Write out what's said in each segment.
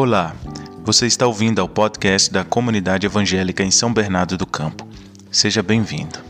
Olá, você está ouvindo ao podcast da Comunidade Evangélica em São Bernardo do Campo. Seja bem-vindo.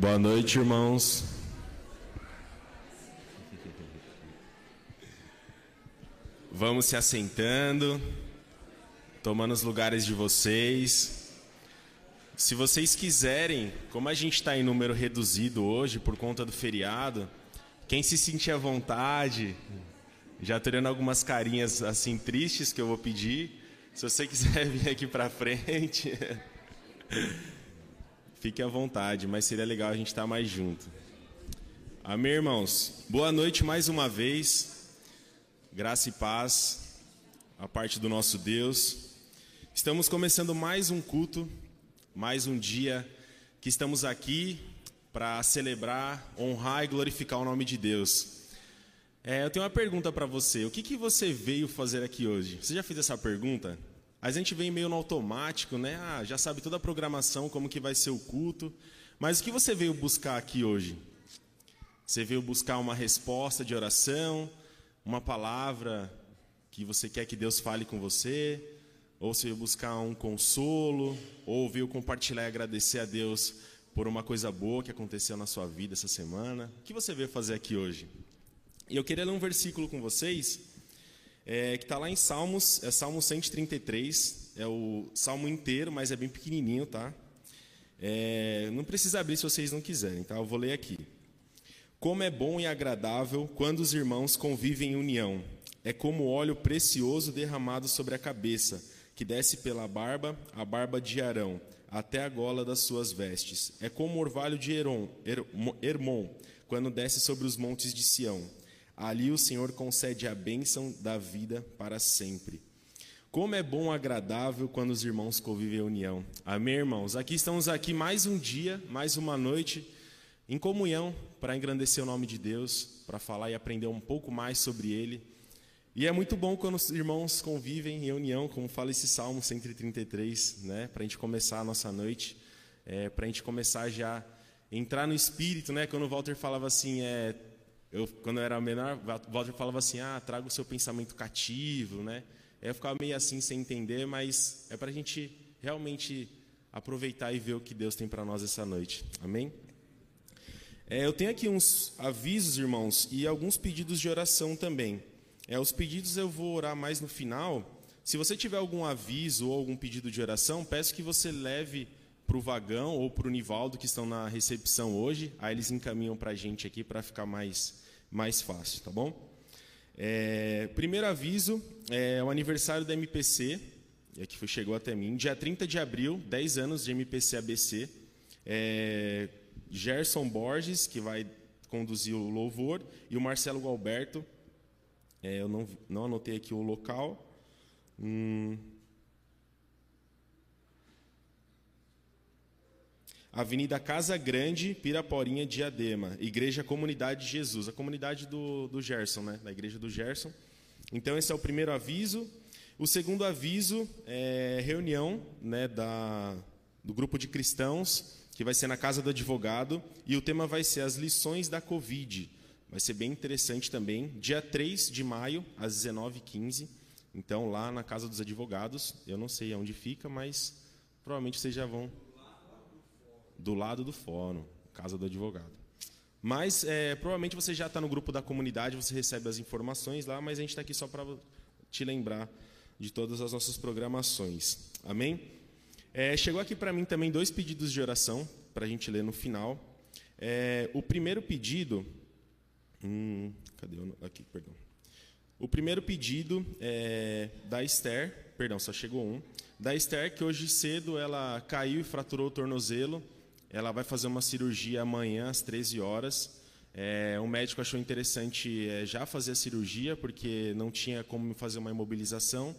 Boa noite, irmãos. Vamos se assentando, tomando os lugares de vocês. Se vocês quiserem, como a gente está em número reduzido hoje por conta do feriado, quem se sentir à vontade, já tô olhando algumas carinhas assim tristes que eu vou pedir. Se você quiser vir aqui para frente, fique à vontade, mas seria legal a gente estar tá mais junto. Amém, irmãos. Boa noite mais uma vez. Graça e paz a parte do nosso Deus. Estamos começando mais um culto, mais um dia que estamos aqui para celebrar, honrar e glorificar o nome de Deus. É, eu tenho uma pergunta para você. O que, que você veio fazer aqui hoje? Você já fez essa pergunta? A gente vem meio no automático, né? Ah, já sabe toda a programação, como que vai ser o culto. Mas o que você veio buscar aqui hoje? Você veio buscar uma resposta de oração, uma palavra que você quer que Deus fale com você? Ou você veio buscar um consolo? Ou veio compartilhar e agradecer a Deus por uma coisa boa que aconteceu na sua vida essa semana? O que você veio fazer aqui hoje? E eu queria ler um versículo com vocês, é, que está lá em Salmos, é Salmo 133, é o salmo inteiro, mas é bem pequenininho, tá? É, não precisa abrir se vocês não quiserem, tá? Eu vou ler aqui. Como é bom e agradável quando os irmãos convivem em união. É como óleo precioso derramado sobre a cabeça, que desce pela barba, a barba de Arão, até a gola das suas vestes. É como o orvalho de Heron, Hermon, quando desce sobre os montes de Sião. Ali o Senhor concede a bênção da vida para sempre. Como é bom agradável quando os irmãos convivem em união. Amém, irmãos? Aqui estamos aqui mais um dia, mais uma noite, em comunhão, para engrandecer o nome de Deus, para falar e aprender um pouco mais sobre Ele. E é muito bom quando os irmãos convivem em união, como fala esse Salmo 133, né? para a gente começar a nossa noite, é, para a gente começar já entrar no espírito, né? Quando o Walter falava assim, é, eu, quando eu era menor, Walter falava assim: ah, traga o seu pensamento cativo, né? Eu ficava meio assim sem entender, mas é para a gente realmente aproveitar e ver o que Deus tem para nós essa noite. Amém? É, eu tenho aqui uns avisos, irmãos, e alguns pedidos de oração também. É, os pedidos eu vou orar mais no final. Se você tiver algum aviso ou algum pedido de oração, peço que você leve para o Vagão ou para o Nivaldo, que estão na recepção hoje. Aí eles encaminham para a gente aqui para ficar mais, mais fácil, tá bom? É, primeiro aviso, é o aniversário da MPC, é, que chegou até mim, dia 30 de abril, 10 anos de MPC ABC. É, Gerson Borges, que vai conduzir o louvor, e o Marcelo Galberto. É, eu não, não anotei aqui o local. Hum, Avenida Casa Grande, Piraporinha, Diadema. Igreja Comunidade de Jesus. A comunidade do, do Gerson, né? Da igreja do Gerson. Então, esse é o primeiro aviso. O segundo aviso é reunião né, da, do grupo de cristãos, que vai ser na casa do advogado. E o tema vai ser as lições da Covid. Vai ser bem interessante também. Dia 3 de maio, às 19h15. Então, lá na casa dos advogados. Eu não sei onde fica, mas provavelmente vocês já vão do lado do fórum, casa do advogado. Mas é, provavelmente você já está no grupo da comunidade, você recebe as informações lá, mas a gente está aqui só para te lembrar de todas as nossas programações. Amém? É, chegou aqui para mim também dois pedidos de oração para a gente ler no final. É, o primeiro pedido. Hum, cadê o. Aqui, perdão. O primeiro pedido é da Esther, perdão, só chegou um. Da Esther, que hoje cedo ela caiu e fraturou o tornozelo ela vai fazer uma cirurgia amanhã às 13 horas. É, o médico achou interessante é, já fazer a cirurgia, porque não tinha como fazer uma imobilização.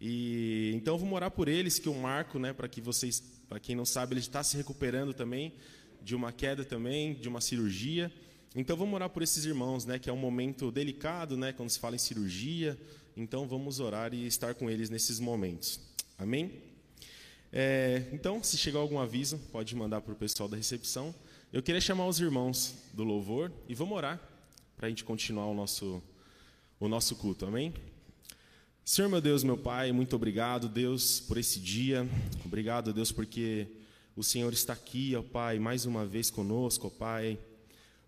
E então vou morar por eles, que o Marco, né, para que vocês, para quem não sabe, ele está se recuperando também de uma queda também, de uma cirurgia. Então vamos orar por esses irmãos, né, que é um momento delicado, né, quando se fala em cirurgia. Então vamos orar e estar com eles nesses momentos. Amém? É, então, se chegar algum aviso, pode mandar para o pessoal da recepção. Eu queria chamar os irmãos do louvor e vamos orar para a gente continuar o nosso, o nosso culto, amém? Senhor meu Deus, meu Pai, muito obrigado, Deus, por esse dia. Obrigado, Deus, porque o Senhor está aqui, ó Pai, mais uma vez conosco, ó Pai.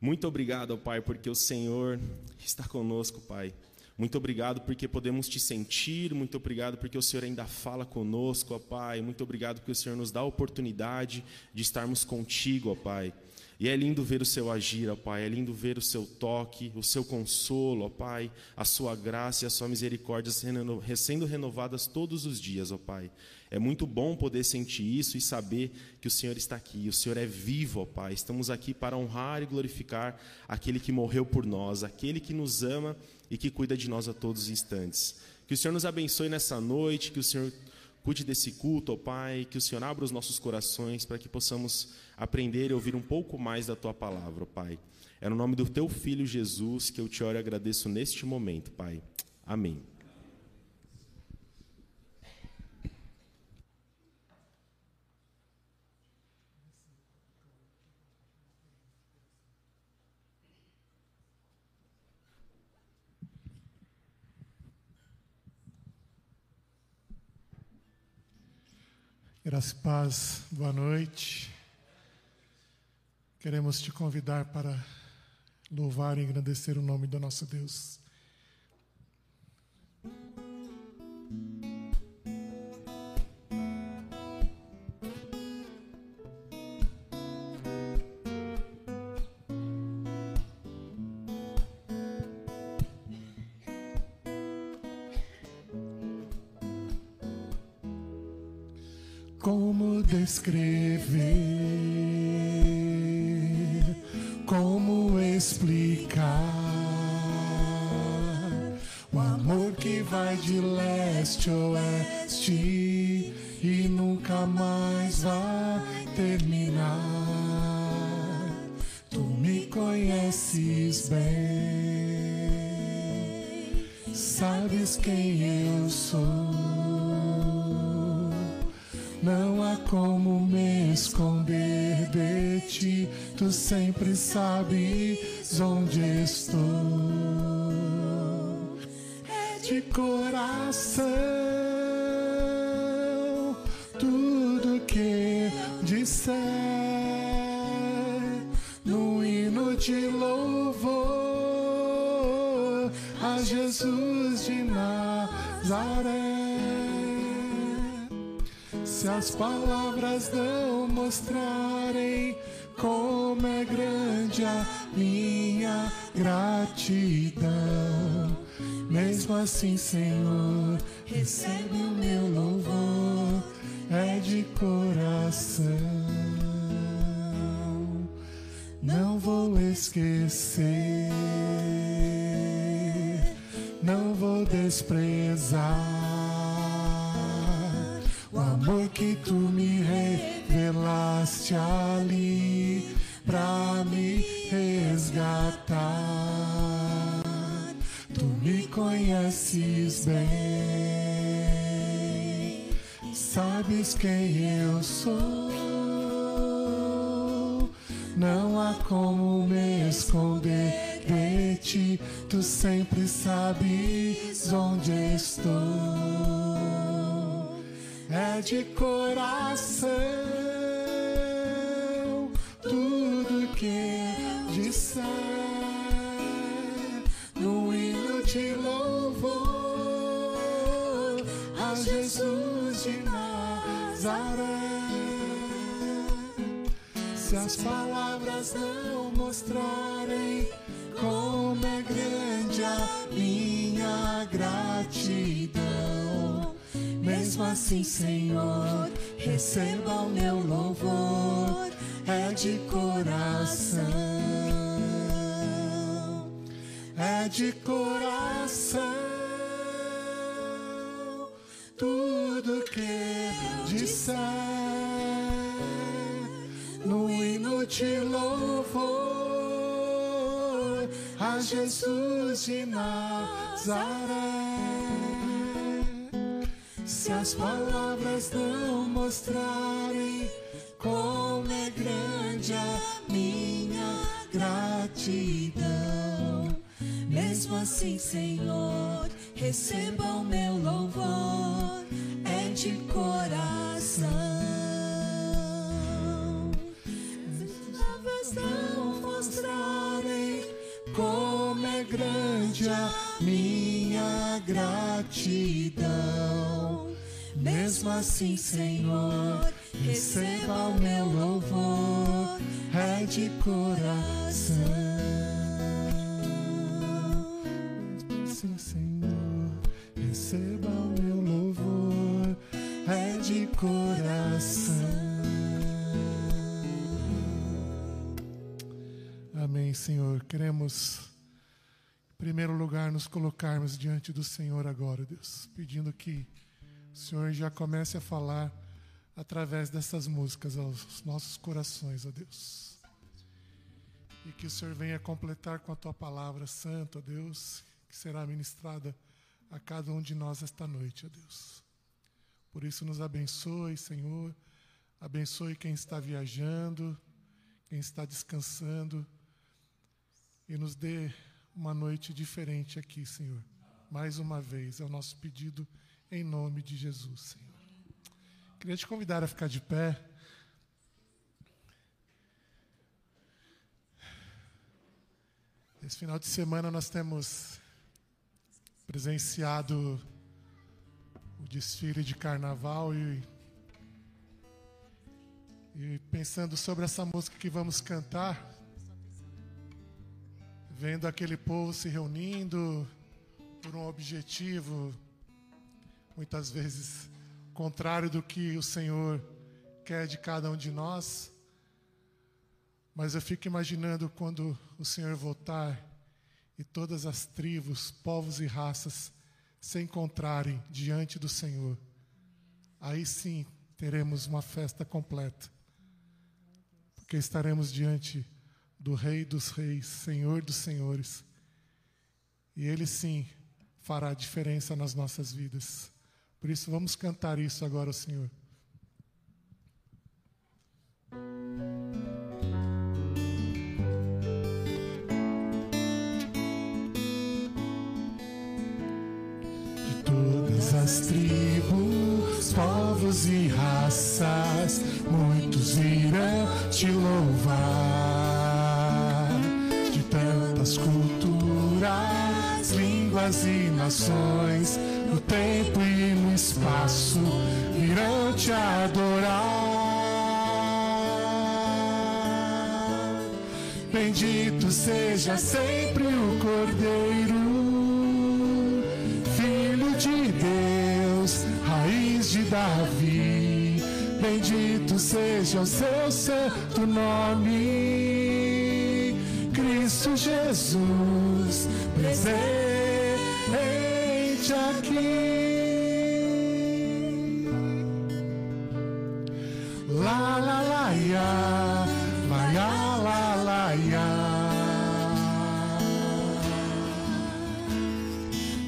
Muito obrigado, ó Pai, porque o Senhor está conosco, Pai. Muito obrigado porque podemos te sentir, muito obrigado porque o Senhor ainda fala conosco, ó Pai. Muito obrigado porque o Senhor nos dá a oportunidade de estarmos contigo, ó Pai. E é lindo ver o seu agir, ó Pai, é lindo ver o seu toque, o seu consolo, ó Pai, a sua graça e a sua misericórdia sendo renovadas todos os dias, ó Pai. É muito bom poder sentir isso e saber que o Senhor está aqui, o Senhor é vivo, ó Pai. Estamos aqui para honrar e glorificar aquele que morreu por nós, aquele que nos ama e que cuida de nós a todos os instantes. Que o Senhor nos abençoe nessa noite, que o Senhor cuide desse culto, ó Pai, que o Senhor abra os nossos corações para que possamos aprender e ouvir um pouco mais da tua palavra, Pai. É no nome do teu filho Jesus que eu te oro e agradeço neste momento, Pai. Amém. Graça e paz, boa noite. Queremos te convidar para louvar e engrandecer o nome do nosso Deus. Descrever? como explicar o amor que vai de leste a oeste sempre sabes onde estou. É de coração tudo que disser no hino de louvor a Jesus de Nazaré. Se as palavras não mostrarem como é grande a minha gratidão, mesmo assim, Senhor, recebe o de coração assim, Senhor, receba o meu louvor, é de coração, é de coração, tudo que disser no hino de louvor a Jesus de Nazaré se as palavras não mostrarem como é grande a minha gratidão. Mesmo assim, Senhor, receba o meu louvor, é de coração. Se as palavras não mostrarem como é grande a minha gratidão mesmo assim, Senhor, receba o meu louvor, é de coração. Sim, Senhor, receba o meu louvor, é de coração. Amém, Senhor. Queremos, em primeiro lugar, nos colocarmos diante do Senhor agora, Deus, pedindo que o Senhor já comece a falar através dessas músicas aos nossos corações, ó Deus. E que o Senhor venha completar com a tua palavra santa, ó Deus, que será ministrada a cada um de nós esta noite, ó Deus. Por isso, nos abençoe, Senhor. Abençoe quem está viajando, quem está descansando. E nos dê uma noite diferente aqui, Senhor. Mais uma vez, é o nosso pedido em nome de Jesus, Senhor. Queria te convidar a ficar de pé. Esse final de semana nós temos presenciado o desfile de carnaval e, e pensando sobre essa música que vamos cantar, vendo aquele povo se reunindo por um objetivo, muitas vezes contrário do que o Senhor quer de cada um de nós. Mas eu fico imaginando quando o Senhor voltar e todas as tribos, povos e raças se encontrarem diante do Senhor. Aí sim teremos uma festa completa. Porque estaremos diante do Rei dos Reis, Senhor dos Senhores. E Ele sim fará diferença nas nossas vidas. Por isso, vamos cantar isso agora Senhor. De todas as tribos, povos e raças, muitos irão te louvar. De tantas culturas, línguas e nações, tempo e no espaço, irão te adorar. Bendito seja sempre o Cordeiro, Filho de Deus, raiz de Davi. Bendito seja o seu santo nome, Cristo Jesus, presente aqui. La la la ya, la ya la la ya.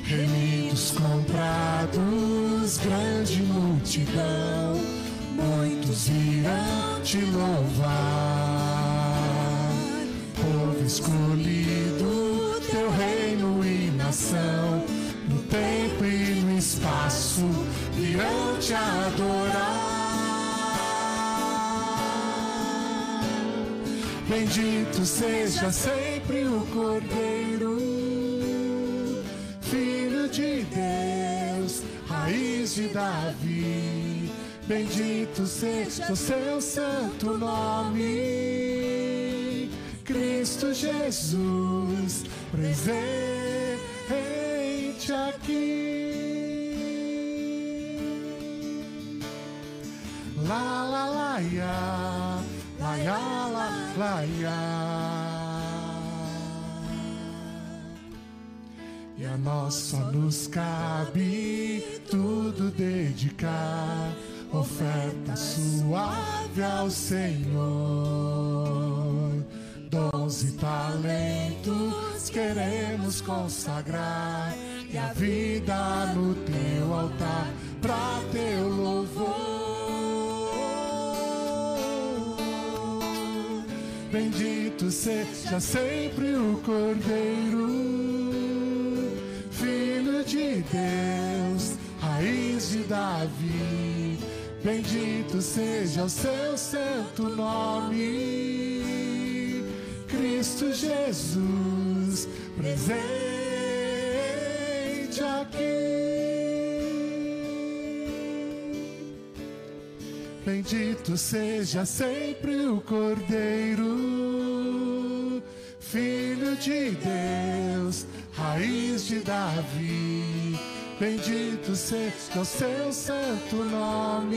Remidos comprados, grande multidão, muitos irão te louvar. Bendito seja sempre o Cordeiro, Filho de Deus, raiz de Davi. Bendito seja o seu santo nome, Cristo Jesus, presente aqui. La la la ya, la ya la la ya. E a nós só nos cabe tudo dedicar, oferta suave ao Senhor. Dons e talentos queremos consagrar, e a vida no teu altar, pra teu louvor. Bendito seja sempre o Cordeiro, Filho de Deus, raiz de Davi. Bendito seja o seu santo nome, Cristo Jesus, presente aqui. Bendito seja sempre o Cordeiro, Filho de Deus, raiz de Davi. Bendito seja o seu santo nome,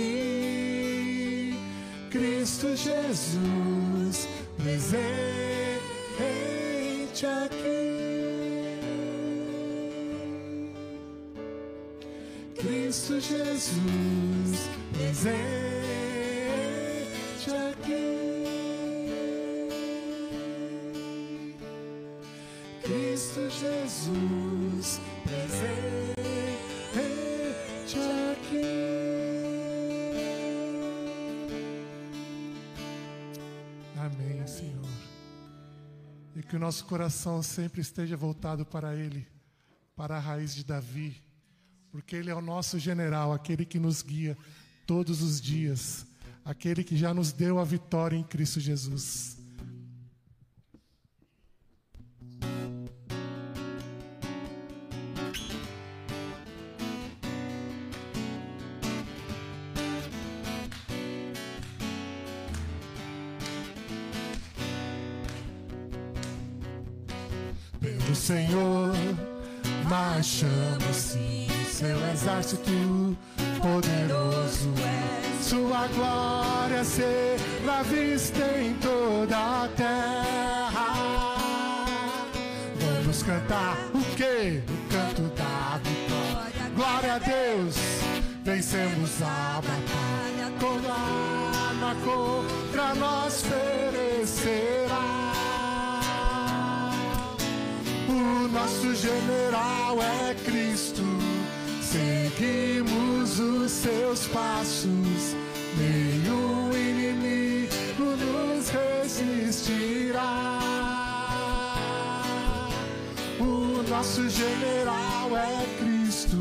Cristo Jesus, presente aqui. Cristo Jesus, presente aqui. Cristo Jesus, presente aqui. Amém, Senhor. E que o nosso coração sempre esteja voltado para Ele, para a raiz de Davi porque Ele é o nosso general, aquele que nos guia todos os dias, aquele que já nos deu a vitória em Cristo Jesus. Pelo Senhor, marchamos-se seu exército poderoso é. Sua glória será vista em toda a terra. Vamos cantar o que? O canto da vitória. Glória a Deus, vencemos a batalha. Toda arma contra nós perecerá. O nosso general é Cristo Seguimos os seus passos, nenhum inimigo nos resistirá. O nosso general é Cristo,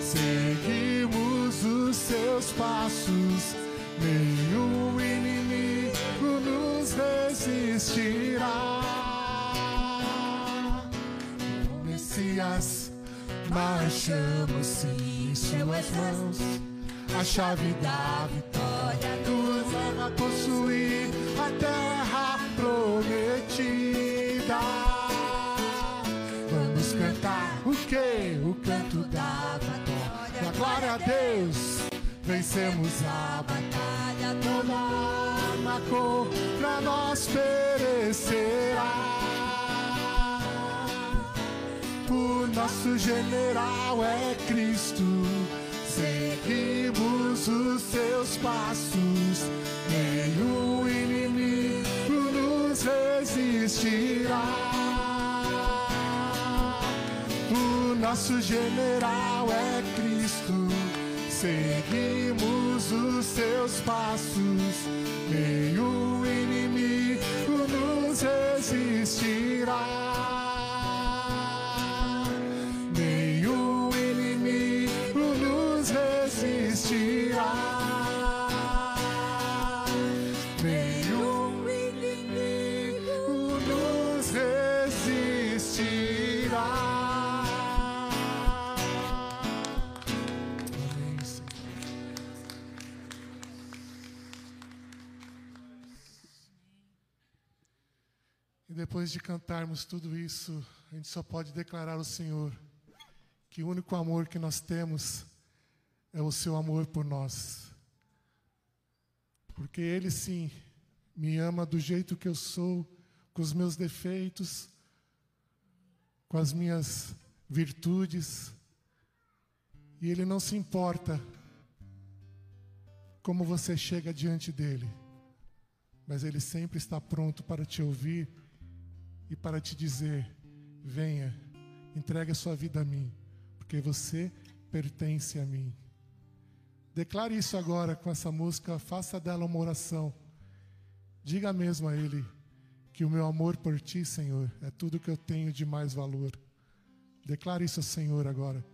seguimos os seus passos, nenhum inimigo nos resistirá. O Messias marchamos em suas mãos a chave da vitória nos leva a possuir a terra prometida. Vamos cantar o que? O canto da vitória. glória a Deus, vencemos a batalha. Toda arma contra nós perecerá. O nosso general é Cristo. Seguimos os seus passos. Nenhum inimigo nos resistirá. O nosso general é Cristo. Seguimos os seus passos. Nenhum inimigo nos resistirá. Depois de cantarmos tudo isso, a gente só pode declarar ao Senhor que o único amor que nós temos é o seu amor por nós. Porque Ele sim me ama do jeito que eu sou, com os meus defeitos, com as minhas virtudes. E Ele não se importa como você chega diante dele, mas Ele sempre está pronto para te ouvir e para te dizer: venha, entregue a sua vida a mim, porque você pertence a mim. Declare isso agora com essa música, faça dela uma oração. Diga mesmo a Ele que o meu amor por Ti, Senhor, é tudo que eu tenho de mais valor. Declare isso ao Senhor agora.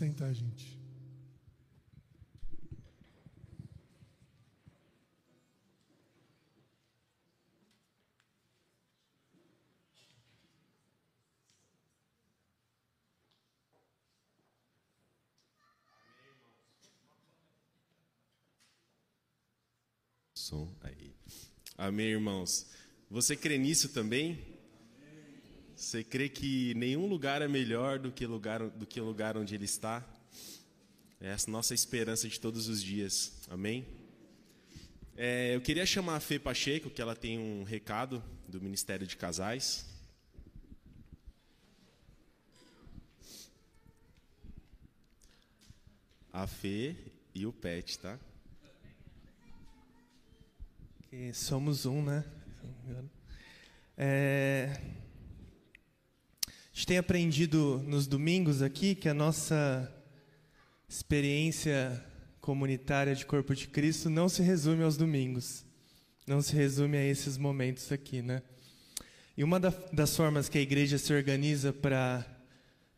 sentar, gente. Som aí. Amém, irmãos. Você crê nisso também? Você crê que nenhum lugar é melhor do que lugar do que o lugar onde ele está? É a nossa esperança de todos os dias. Amém? É, eu queria chamar a Fê Pacheco, que ela tem um recado do Ministério de Casais. A Fê e o Pet, tá? Que somos um, né? É, tem aprendido nos domingos aqui que a nossa experiência comunitária de corpo de Cristo não se resume aos domingos, não se resume a esses momentos aqui, né? E uma das formas que a igreja se organiza para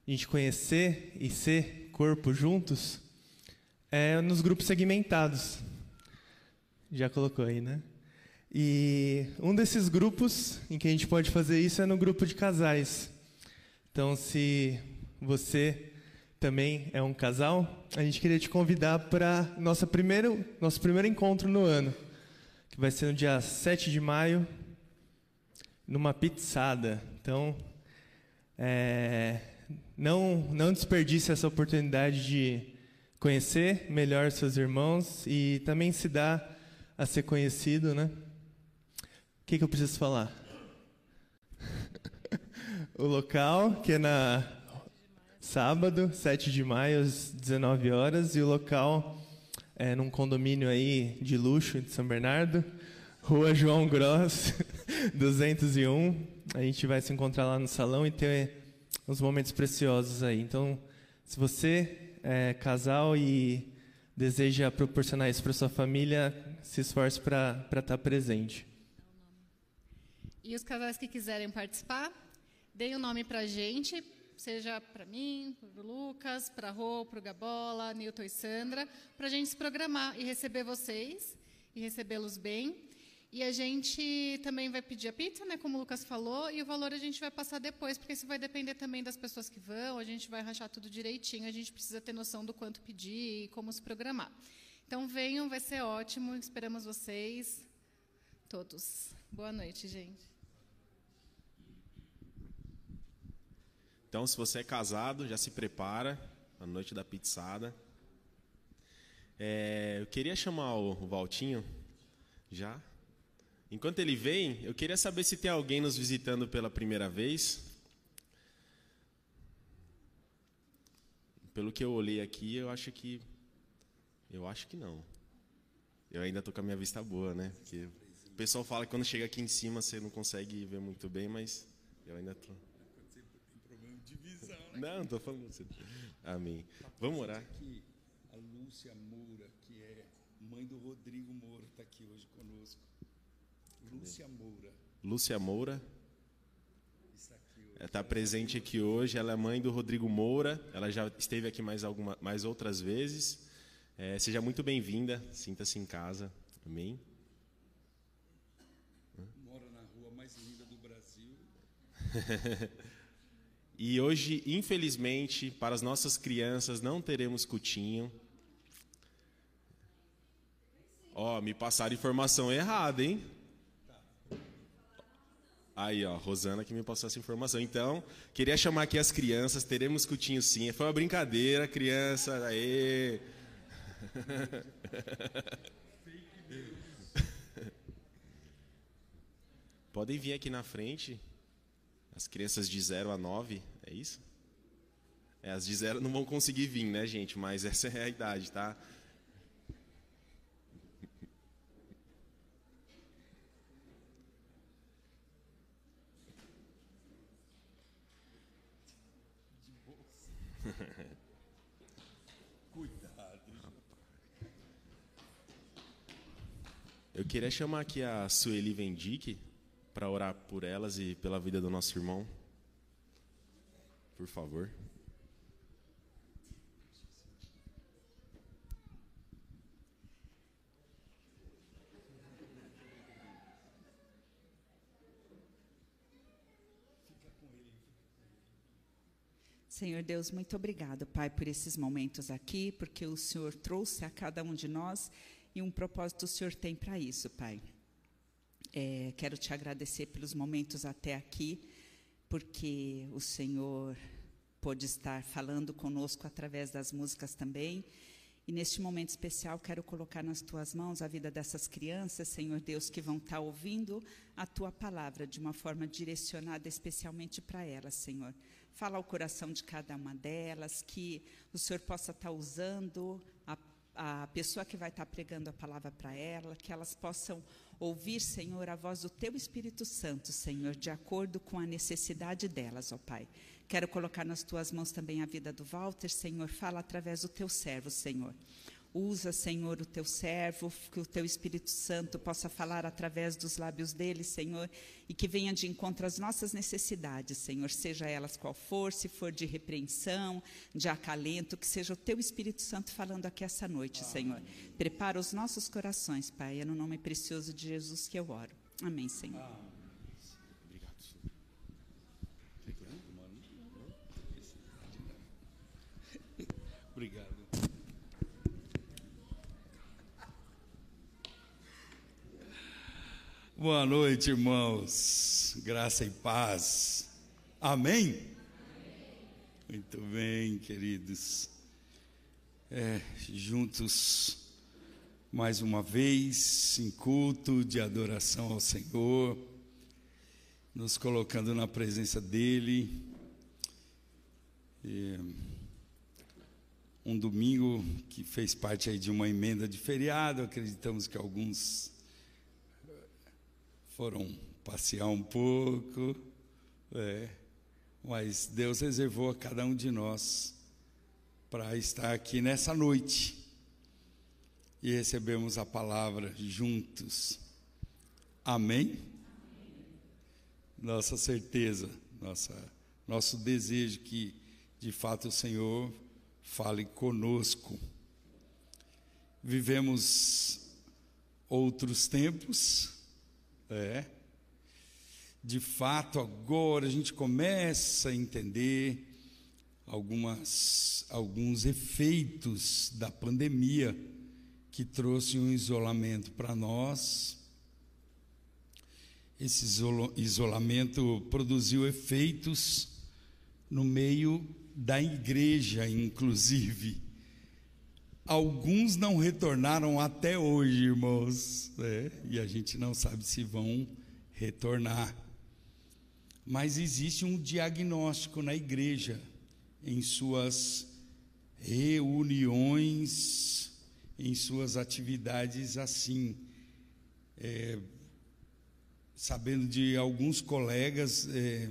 a gente conhecer e ser corpo juntos é nos grupos segmentados. Já colocou aí, né? E um desses grupos em que a gente pode fazer isso é no grupo de casais. Então, se você também é um casal, a gente queria te convidar para nosso primeiro, nosso primeiro encontro no ano, que vai ser no dia 7 de maio, numa pizzada. Então, é, não, não desperdice essa oportunidade de conhecer melhor seus irmãos e também se dar a ser conhecido, né? O que, que eu preciso falar? O local, que é na sábado, 7 de maio, às 19 horas, e o local é num condomínio aí de luxo de São Bernardo, Rua João Gross, 201. A gente vai se encontrar lá no salão e ter uns momentos preciosos aí. Então, se você é casal e deseja proporcionar isso para sua família, se esforce para estar tá presente. E os casais que quiserem participar, deem o um nome para a gente, seja para mim, para o Lucas, para a Rô, para o Gabola, Nilton e Sandra, para a gente se programar e receber vocês e recebê-los bem. E a gente também vai pedir a pizza, né, como o Lucas falou, e o valor a gente vai passar depois, porque isso vai depender também das pessoas que vão, a gente vai rachar tudo direitinho, a gente precisa ter noção do quanto pedir e como se programar. Então venham, vai ser ótimo, esperamos vocês todos. Boa noite, gente. Então, se você é casado, já se prepara a noite da pizzada. É, eu queria chamar o, Valtinho, já. Enquanto ele vem, eu queria saber se tem alguém nos visitando pela primeira vez. Pelo que eu olhei aqui, eu acho que eu acho que não. Eu ainda estou com a minha vista boa, né? Porque o pessoal fala que quando chega aqui em cima você não consegue ver muito bem, mas eu ainda estou. Tô... Não, não tô falando você. Amém. Vamos orar. Aqui, a Lúcia Moura, que é mãe do Rodrigo Moura, está aqui hoje conosco. Lúcia Moura. Lúcia Moura. Está presente aqui hoje. Ela é mãe do Rodrigo Moura. Ela já esteve aqui mais, alguma, mais outras vezes. É, seja muito bem-vinda. Sinta-se em casa. Amém. Mora na rua mais linda do Brasil. E hoje, infelizmente, para as nossas crianças não teremos cutinho. Ó, oh, me passaram informação errada, hein? Aí, ó, Rosana que me passou essa informação. Então, queria chamar aqui as crianças, teremos cutinho sim. Foi uma brincadeira, criança. Aê! Podem vir aqui na frente. As crianças de 0 a 9, é isso? É, as de 0 não vão conseguir vir, né, gente? Mas essa é a idade, tá? Cuidado. Eu queria chamar aqui a Sueli Vendique para orar por elas e pela vida do nosso irmão? Por favor. Senhor Deus, muito obrigado, Pai, por esses momentos aqui, porque o Senhor trouxe a cada um de nós e um propósito o Senhor tem para isso, Pai. É, quero te agradecer pelos momentos até aqui, porque o Senhor pôde estar falando conosco através das músicas também. E neste momento especial, quero colocar nas tuas mãos a vida dessas crianças, Senhor Deus, que vão estar ouvindo a tua palavra de uma forma direcionada especialmente para elas, Senhor. Fala ao coração de cada uma delas, que o Senhor possa estar usando a, a pessoa que vai estar pregando a palavra para ela, que elas possam ouvir, Senhor, a voz do teu Espírito Santo, Senhor, de acordo com a necessidade delas, ó Pai. Quero colocar nas tuas mãos também a vida do Walter, Senhor. Fala através do teu servo, Senhor. Usa, Senhor, o teu servo, que o teu Espírito Santo possa falar através dos lábios dele, Senhor, e que venha de encontro às nossas necessidades, Senhor, seja elas qual for, se for de repreensão, de acalento, que seja o teu Espírito Santo falando aqui essa noite, Senhor. Prepara os nossos corações, Pai, é no nome precioso de Jesus que eu oro. Amém, Senhor. Obrigado. Boa noite, irmãos. Graça e paz. Amém? Muito bem, queridos. É, juntos mais uma vez em culto de adoração ao Senhor, nos colocando na presença dEle. E, um domingo que fez parte aí de uma emenda de feriado, acreditamos que alguns foram passear um pouco, é, mas Deus reservou a cada um de nós para estar aqui nessa noite e recebemos a palavra juntos. Amém? Nossa certeza, nossa, nosso desejo que de fato o Senhor fale conosco. Vivemos outros tempos, é. De fato, agora a gente começa a entender algumas, alguns efeitos da pandemia que trouxe um isolamento para nós. Esse isolamento produziu efeitos no meio da igreja, inclusive. Alguns não retornaram até hoje, irmãos, né? e a gente não sabe se vão retornar. Mas existe um diagnóstico na igreja, em suas reuniões, em suas atividades assim. É, sabendo de alguns colegas. É,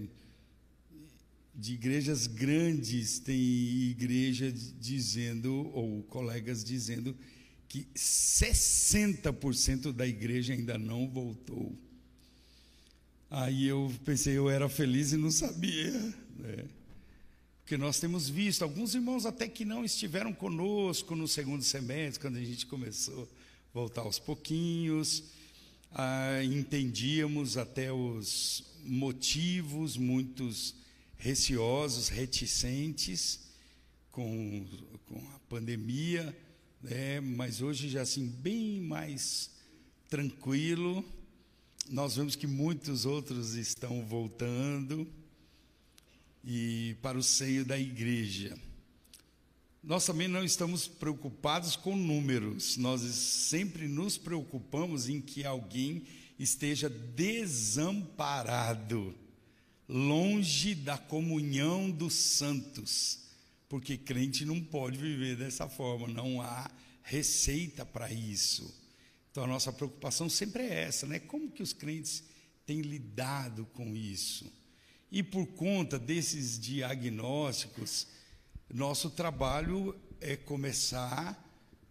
de igrejas grandes, tem igreja dizendo, ou colegas dizendo, que 60% da igreja ainda não voltou. Aí eu pensei, eu era feliz e não sabia. Né? Porque nós temos visto alguns irmãos até que não estiveram conosco no segundo semestre, quando a gente começou a voltar aos pouquinhos. Ah, entendíamos até os motivos, muitos receosos, reticentes com, com a pandemia, né? mas hoje já assim bem mais tranquilo. Nós vemos que muitos outros estão voltando e para o seio da igreja. Nós também não estamos preocupados com números, nós sempre nos preocupamos em que alguém esteja desamparado longe da comunhão dos santos, porque crente não pode viver dessa forma, não há receita para isso. Então a nossa preocupação sempre é essa, né? Como que os crentes têm lidado com isso? E por conta desses diagnósticos, nosso trabalho é começar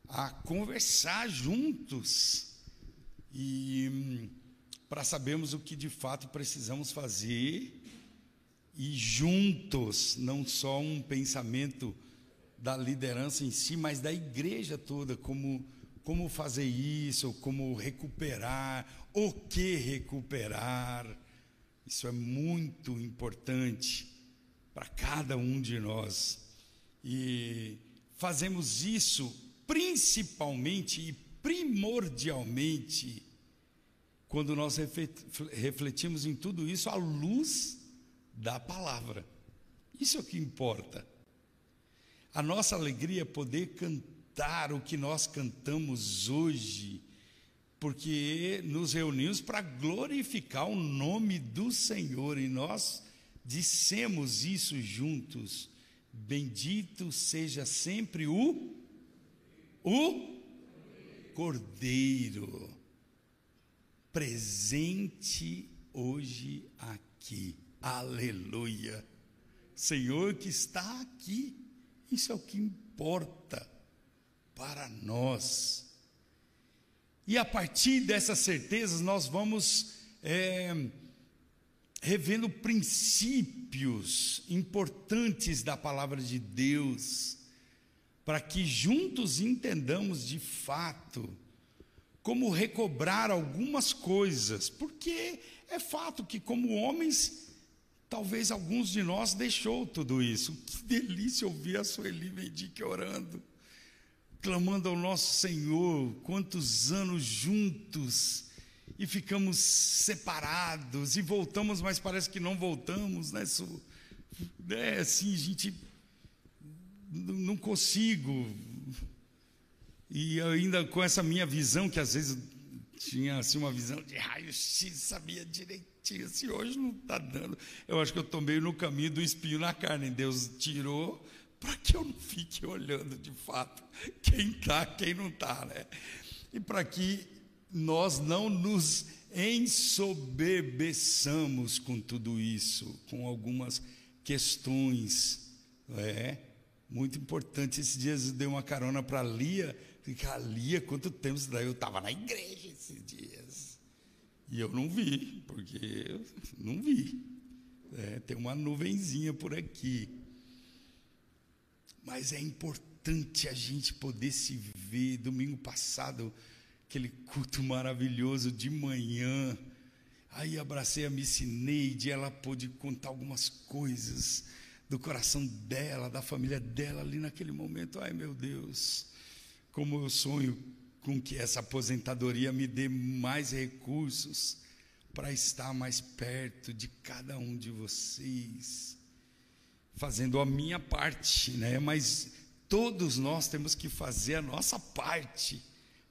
a conversar juntos e hum, para sabermos o que de fato precisamos fazer e juntos, não só um pensamento da liderança em si, mas da igreja toda, como, como fazer isso, como recuperar, o que recuperar. Isso é muito importante para cada um de nós. E fazemos isso principalmente e primordialmente quando nós refletimos em tudo isso à luz da palavra. Isso é o que importa. A nossa alegria é poder cantar o que nós cantamos hoje, porque nos reunimos para glorificar o nome do Senhor e nós dissemos isso juntos. Bendito seja sempre o o Cordeiro presente hoje aqui. Aleluia. Senhor que está aqui. Isso é o que importa para nós. E a partir dessas certezas, nós vamos é, revendo princípios importantes da palavra de Deus, para que juntos entendamos de fato como recobrar algumas coisas, porque é fato que, como homens, talvez alguns de nós deixou tudo isso. Que delícia ouvir a Sueli Mendique orando, clamando ao nosso Senhor, quantos anos juntos e ficamos separados e voltamos, mas parece que não voltamos, né? Isso, é assim, gente não consigo. E ainda com essa minha visão, que às vezes tinha assim, uma visão de raio-x, sabia direitinho, assim, hoje não está dando. Eu acho que eu estou meio no caminho do espinho na carne. Deus tirou para que eu não fique olhando de fato quem está, quem não está, né? E para que nós não nos ensoberbeçamos com tudo isso, com algumas questões. É muito importante. Esses dias eu dei uma carona para Lia. Fiquei, a Lia, quanto tempo isso daí? Eu estava na igreja esses dias. E eu não vi, porque eu não vi. É, tem uma nuvenzinha por aqui. Mas é importante a gente poder se ver. Domingo passado, aquele culto maravilhoso de manhã. Aí abracei a Miss Neide, ela pôde contar algumas coisas do coração dela, da família dela ali naquele momento. Ai meu Deus, como eu sonho com que essa aposentadoria me dê mais recursos para estar mais perto de cada um de vocês, fazendo a minha parte, né? Mas todos nós temos que fazer a nossa parte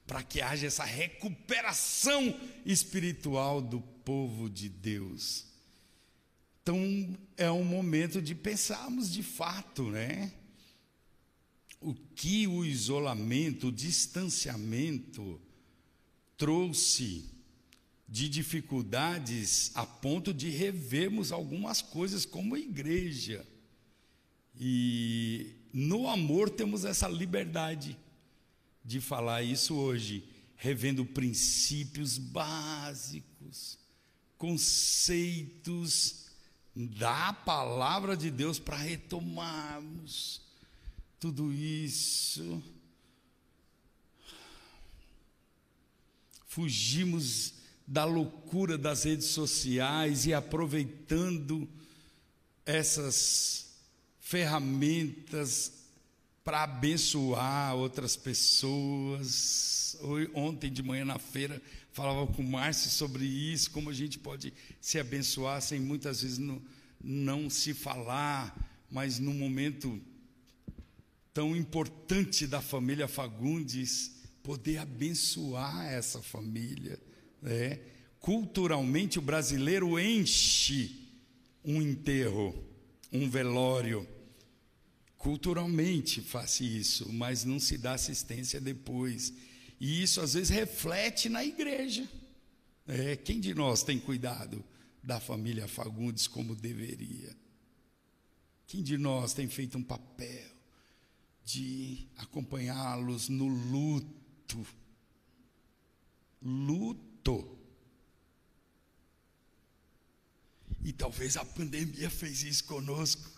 para que haja essa recuperação espiritual do povo de Deus. Então, é um momento de pensarmos de fato, né? O que o isolamento, o distanciamento trouxe de dificuldades a ponto de revermos algumas coisas como igreja. E no amor temos essa liberdade de falar isso hoje, revendo princípios básicos, conceitos da palavra de Deus para retomarmos tudo isso. Fugimos da loucura das redes sociais e aproveitando essas ferramentas para abençoar outras pessoas. Ontem de manhã na feira falava com o Márcio sobre isso, como a gente pode se abençoar sem muitas vezes não, não se falar, mas num momento tão importante da família Fagundes, poder abençoar essa família. Né? Culturalmente, o brasileiro enche um enterro, um velório Culturalmente faz isso, mas não se dá assistência depois. E isso às vezes reflete na igreja. É, quem de nós tem cuidado da família Fagundes como deveria? Quem de nós tem feito um papel de acompanhá-los no luto? Luto. E talvez a pandemia fez isso conosco.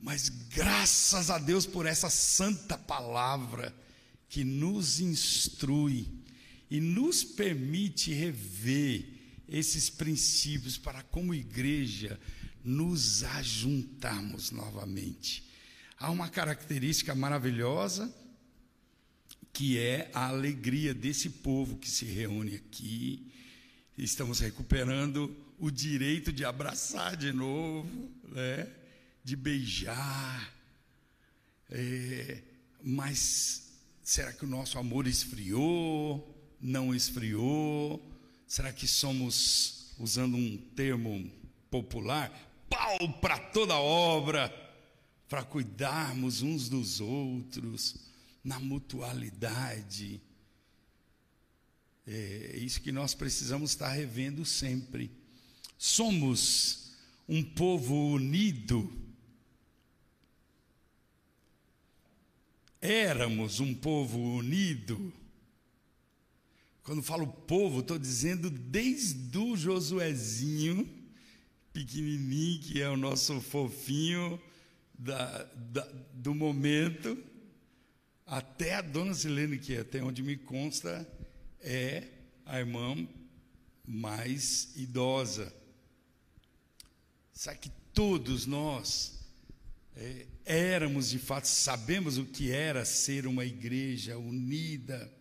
Mas graças a Deus por essa santa palavra que nos instrui e nos permite rever esses princípios para, como igreja, nos ajuntarmos novamente. Há uma característica maravilhosa que é a alegria desse povo que se reúne aqui. Estamos recuperando o direito de abraçar de novo, né? de beijar. É, mas será que o nosso amor esfriou? Não esfriou? Será que somos, usando um termo popular, pau para toda obra, para cuidarmos uns dos outros, na mutualidade? É isso que nós precisamos estar revendo sempre. Somos um povo unido. Éramos um povo unido. Quando falo povo, estou dizendo desde o Josuezinho, pequenininho, que é o nosso fofinho da, da, do momento, até a dona Silene, que até onde me consta, é a irmã mais idosa. Sabe que todos nós é, éramos de fato, sabemos o que era ser uma igreja unida.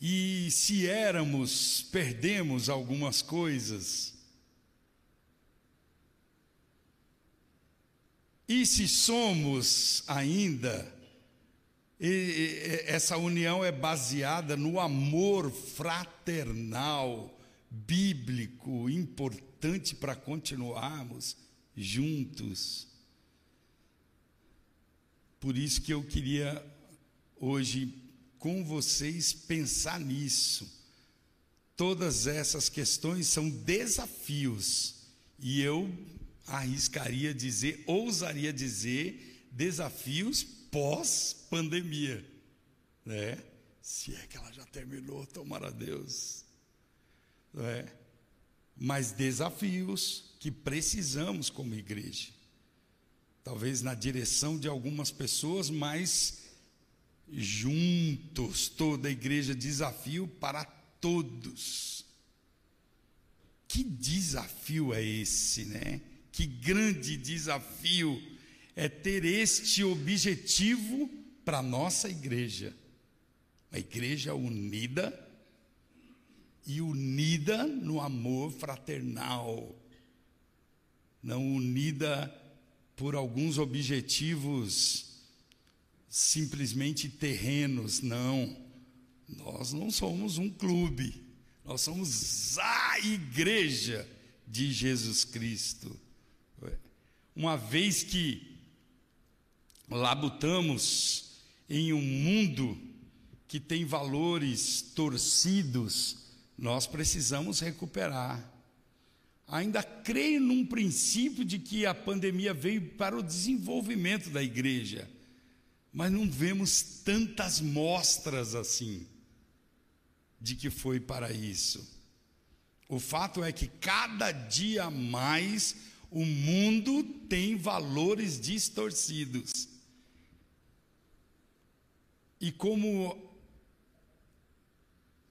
E se éramos, perdemos algumas coisas. E se somos ainda, essa união é baseada no amor fraternal, bíblico, importante para continuarmos juntos. Por isso que eu queria hoje com vocês pensar nisso. Todas essas questões são desafios, e eu arriscaria dizer, ousaria dizer, desafios pós-pandemia, né? Se é que ela já terminou, tomara Deus, não é? Mas desafios que precisamos como igreja, talvez na direção de algumas pessoas, mas juntos, toda a igreja, desafio para todos. Que desafio é esse, né? Que grande desafio é ter este objetivo para a nossa igreja. Uma igreja unida e unida no amor fraternal, não unida por alguns objetivos simplesmente terrenos, não. Nós não somos um clube, nós somos a igreja de Jesus Cristo. Uma vez que labutamos em um mundo que tem valores torcidos, nós precisamos recuperar. Ainda creio num princípio de que a pandemia veio para o desenvolvimento da igreja, mas não vemos tantas mostras assim de que foi para isso. O fato é que cada dia mais o mundo tem valores distorcidos. E como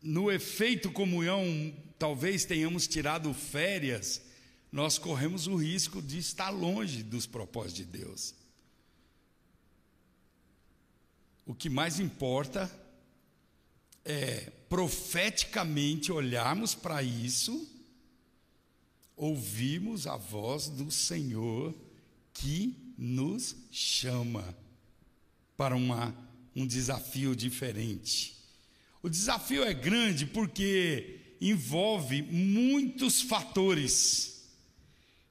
no efeito comunhão, talvez tenhamos tirado férias, nós corremos o risco de estar longe dos propósitos de Deus. O que mais importa é profeticamente olharmos para isso, ouvirmos a voz do Senhor que nos chama para uma um desafio diferente. O desafio é grande porque envolve muitos fatores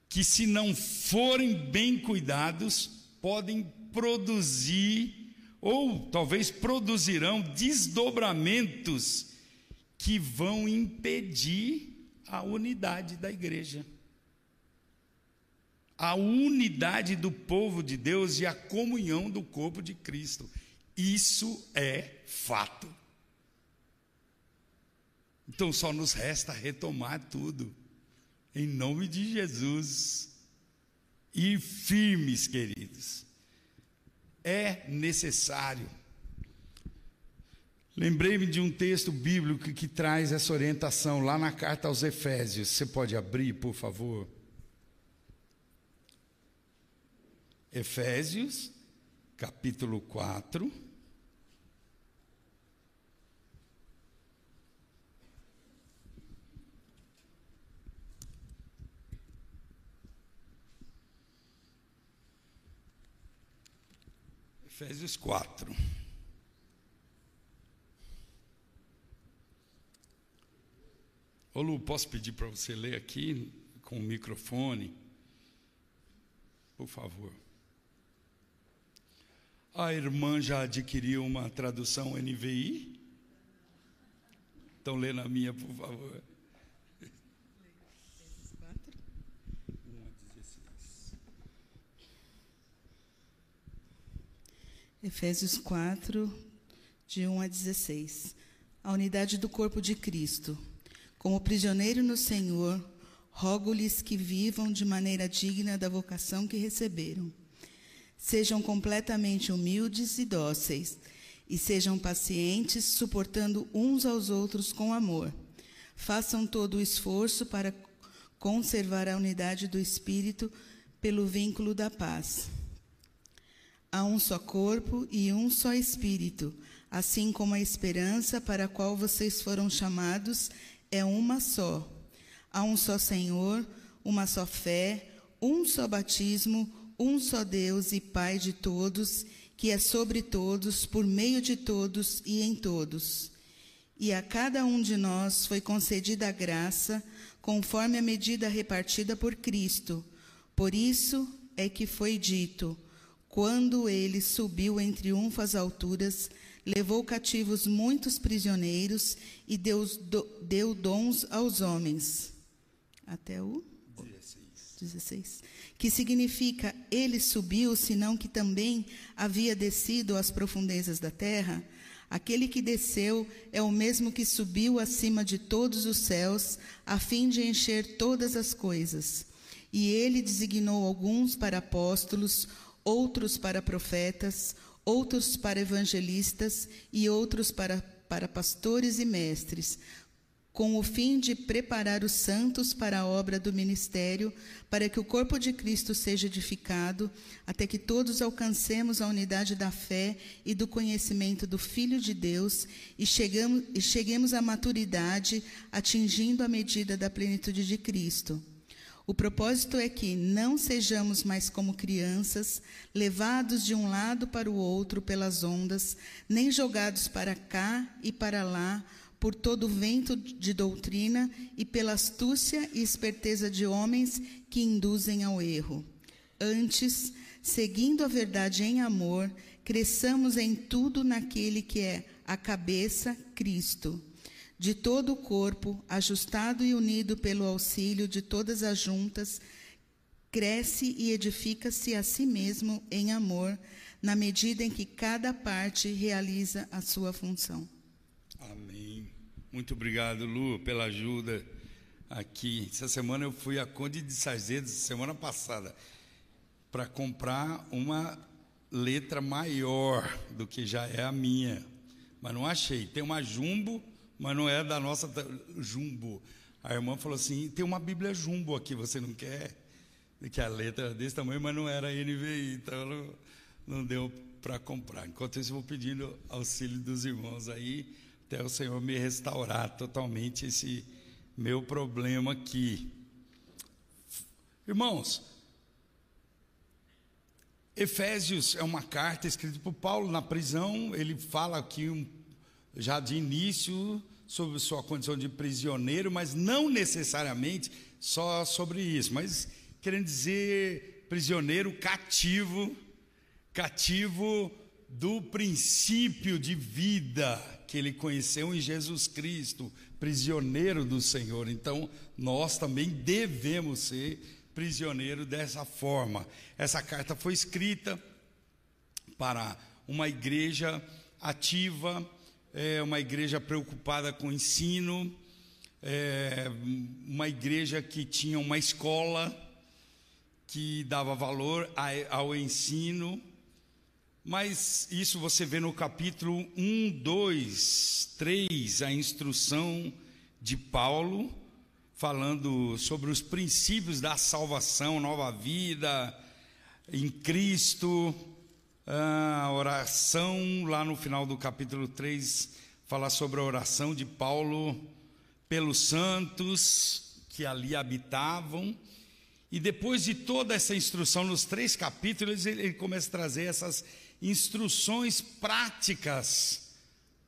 que, se não forem bem cuidados, podem produzir ou talvez produzirão desdobramentos que vão impedir a unidade da igreja. A unidade do povo de Deus e a comunhão do corpo de Cristo. Isso é fato. Então só nos resta retomar tudo, em nome de Jesus. E firmes, queridos. É necessário. Lembrei-me de um texto bíblico que, que traz essa orientação lá na carta aos Efésios. Você pode abrir, por favor? Efésios, capítulo 4. Efésios 4. Ô Lu, posso pedir para você ler aqui com o microfone? Por favor. A irmã já adquiriu uma tradução NVI? Então lê na minha, por favor. Efésios 4, de 1 a 16. A unidade do corpo de Cristo. Como prisioneiro no Senhor, rogo-lhes que vivam de maneira digna da vocação que receberam. Sejam completamente humildes e dóceis, e sejam pacientes, suportando uns aos outros com amor. Façam todo o esforço para conservar a unidade do Espírito pelo vínculo da paz. Há um só corpo e um só Espírito, assim como a esperança para a qual vocês foram chamados é uma só. Há um só Senhor, uma só fé, um só batismo, um só Deus e Pai de todos, que é sobre todos, por meio de todos e em todos. E a cada um de nós foi concedida a graça, conforme a medida repartida por Cristo. Por isso é que foi dito: quando ele subiu em triunfo às alturas, levou cativos muitos prisioneiros e deu, deu dons aos homens. Até o 16. 16. Que significa ele subiu, senão que também havia descido às profundezas da terra? Aquele que desceu é o mesmo que subiu acima de todos os céus, a fim de encher todas as coisas. E ele designou alguns para apóstolos, outros para profetas, outros para evangelistas e outros para, para pastores e mestres, com o fim de preparar os santos para a obra do ministério, para que o corpo de Cristo seja edificado, até que todos alcancemos a unidade da fé e do conhecimento do Filho de Deus e, chegamos, e cheguemos à maturidade, atingindo a medida da plenitude de Cristo. O propósito é que não sejamos mais como crianças, levados de um lado para o outro pelas ondas, nem jogados para cá e para lá por todo o vento de doutrina e pela astúcia e esperteza de homens que induzem ao erro. Antes, seguindo a verdade em amor, cresçamos em tudo naquele que é a cabeça, Cristo de todo o corpo, ajustado e unido pelo auxílio de todas as juntas, cresce e edifica-se a si mesmo em amor, na medida em que cada parte realiza a sua função. Amém. Muito obrigado, Lu, pela ajuda aqui. Essa semana eu fui a Conde de Sarzedo, semana passada, para comprar uma letra maior do que já é a minha, mas não achei. Tem uma jumbo mas não é da nossa jumbo. A irmã falou assim: tem uma Bíblia jumbo aqui, você não quer? Que a letra é desse tamanho, mas não era NVI, então não, não deu para comprar. Enquanto isso, eu vou pedindo auxílio dos irmãos aí, até o Senhor me restaurar totalmente esse meu problema aqui. Irmãos, Efésios é uma carta escrita por Paulo na prisão, ele fala aqui um, já de início sobre sua condição de prisioneiro, mas não necessariamente só sobre isso, mas querendo dizer prisioneiro cativo, cativo do princípio de vida que ele conheceu em Jesus Cristo, prisioneiro do Senhor. Então, nós também devemos ser prisioneiro dessa forma. Essa carta foi escrita para uma igreja ativa, é uma igreja preocupada com o ensino, é uma igreja que tinha uma escola que dava valor ao ensino, mas isso você vê no capítulo 1, 2, 3, a instrução de Paulo, falando sobre os princípios da salvação, nova vida em Cristo, a oração, lá no final do capítulo 3, fala sobre a oração de Paulo pelos santos que ali habitavam. E depois de toda essa instrução, nos três capítulos, ele, ele começa a trazer essas instruções práticas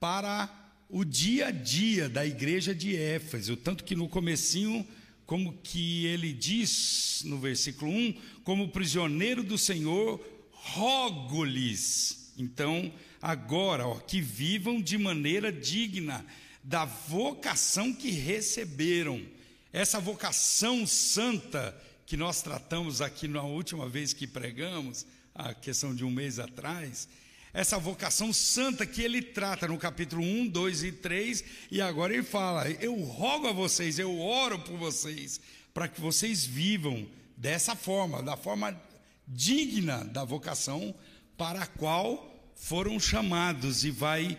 para o dia a dia da igreja de Éfeso, tanto que no comecinho, como que ele diz no versículo 1, como prisioneiro do Senhor, rogo-lhes. Então, agora, ó, que vivam de maneira digna da vocação que receberam. Essa vocação santa que nós tratamos aqui na última vez que pregamos, a questão de um mês atrás, essa vocação santa que ele trata no capítulo 1, 2 e 3, e agora ele fala: Eu rogo a vocês, eu oro por vocês, para que vocês vivam dessa forma, da forma digna da vocação para a qual foram chamados, e vai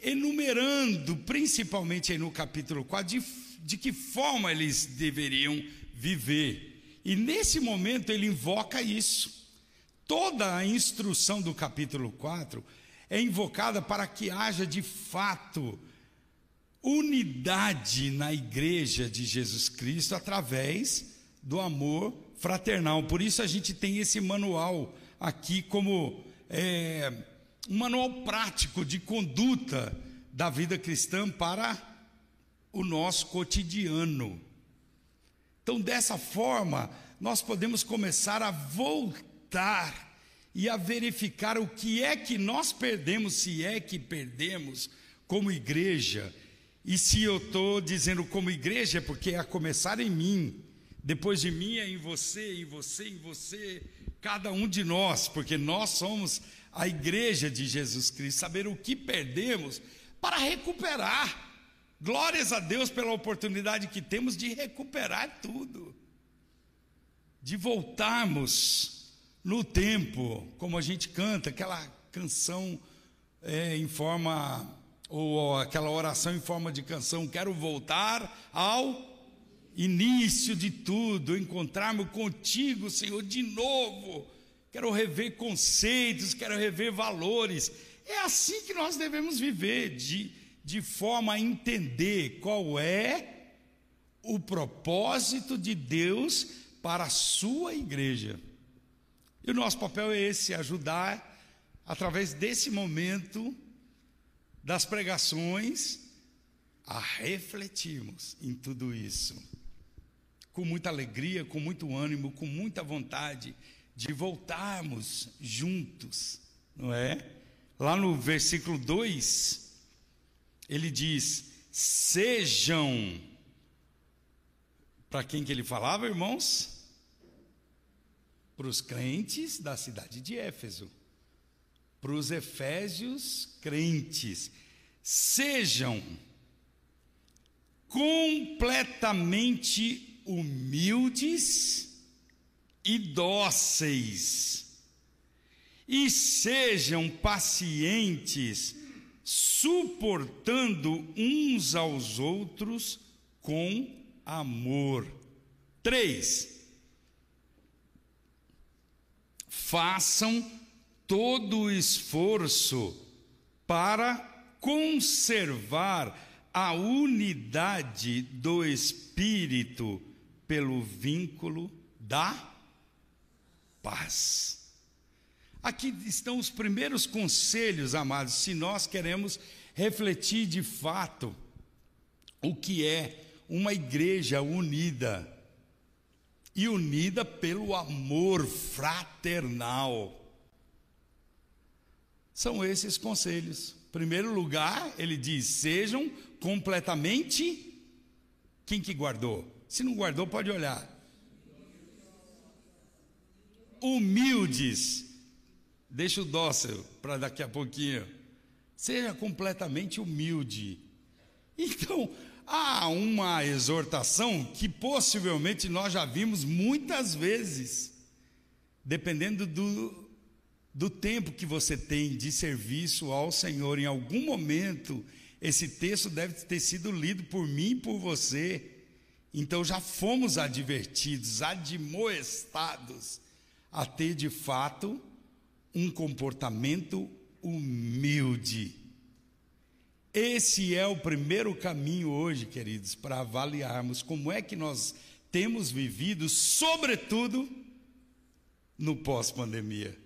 enumerando, principalmente no capítulo 4, de, de que forma eles deveriam viver. E nesse momento ele invoca isso. Toda a instrução do capítulo 4 é invocada para que haja de fato unidade na igreja de Jesus Cristo através do amor fraternal. Por isso a gente tem esse manual aqui como é, um manual prático de conduta da vida cristã para o nosso cotidiano. Então, dessa forma, nós podemos começar a voltar e a verificar o que é que nós perdemos, se é que perdemos, como igreja. E se eu estou dizendo como igreja, é porque a começar em mim, depois de mim é em você, em você, em você, cada um de nós, porque nós somos a igreja de Jesus Cristo, saber o que perdemos para recuperar. Glórias a Deus pela oportunidade que temos de recuperar tudo, de voltarmos no tempo, como a gente canta, aquela canção é, em forma, ou aquela oração em forma de canção, quero voltar ao início de tudo, encontrar-me contigo, Senhor, de novo. Quero rever conceitos, quero rever valores. É assim que nós devemos viver, de de forma a entender qual é o propósito de Deus para a sua igreja. E o nosso papel é esse: ajudar, através desse momento das pregações, a refletirmos em tudo isso, com muita alegria, com muito ânimo, com muita vontade de voltarmos juntos, não é? Lá no versículo 2, ele diz: sejam. Para quem que ele falava, irmãos? Para os crentes da cidade de Éfeso. Para os efésios crentes. Sejam completamente humildes e dóceis. E sejam pacientes suportando uns aos outros com amor. Três, façam todo o esforço para conservar a unidade do Espírito pelo vínculo da paz. Aqui estão os primeiros conselhos, amados, se nós queremos refletir de fato o que é uma igreja unida e unida pelo amor fraternal. São esses conselhos. Em primeiro lugar, ele diz: sejam completamente. Quem que guardou? Se não guardou, pode olhar. Humildes Deixa o dócil para daqui a pouquinho. Seja completamente humilde. Então, há uma exortação que possivelmente nós já vimos muitas vezes, dependendo do, do tempo que você tem de serviço ao Senhor. Em algum momento, esse texto deve ter sido lido por mim e por você. Então já fomos advertidos, admoestados a ter de fato um comportamento humilde. Esse é o primeiro caminho hoje, queridos, para avaliarmos como é que nós temos vivido, sobretudo no pós-pandemia.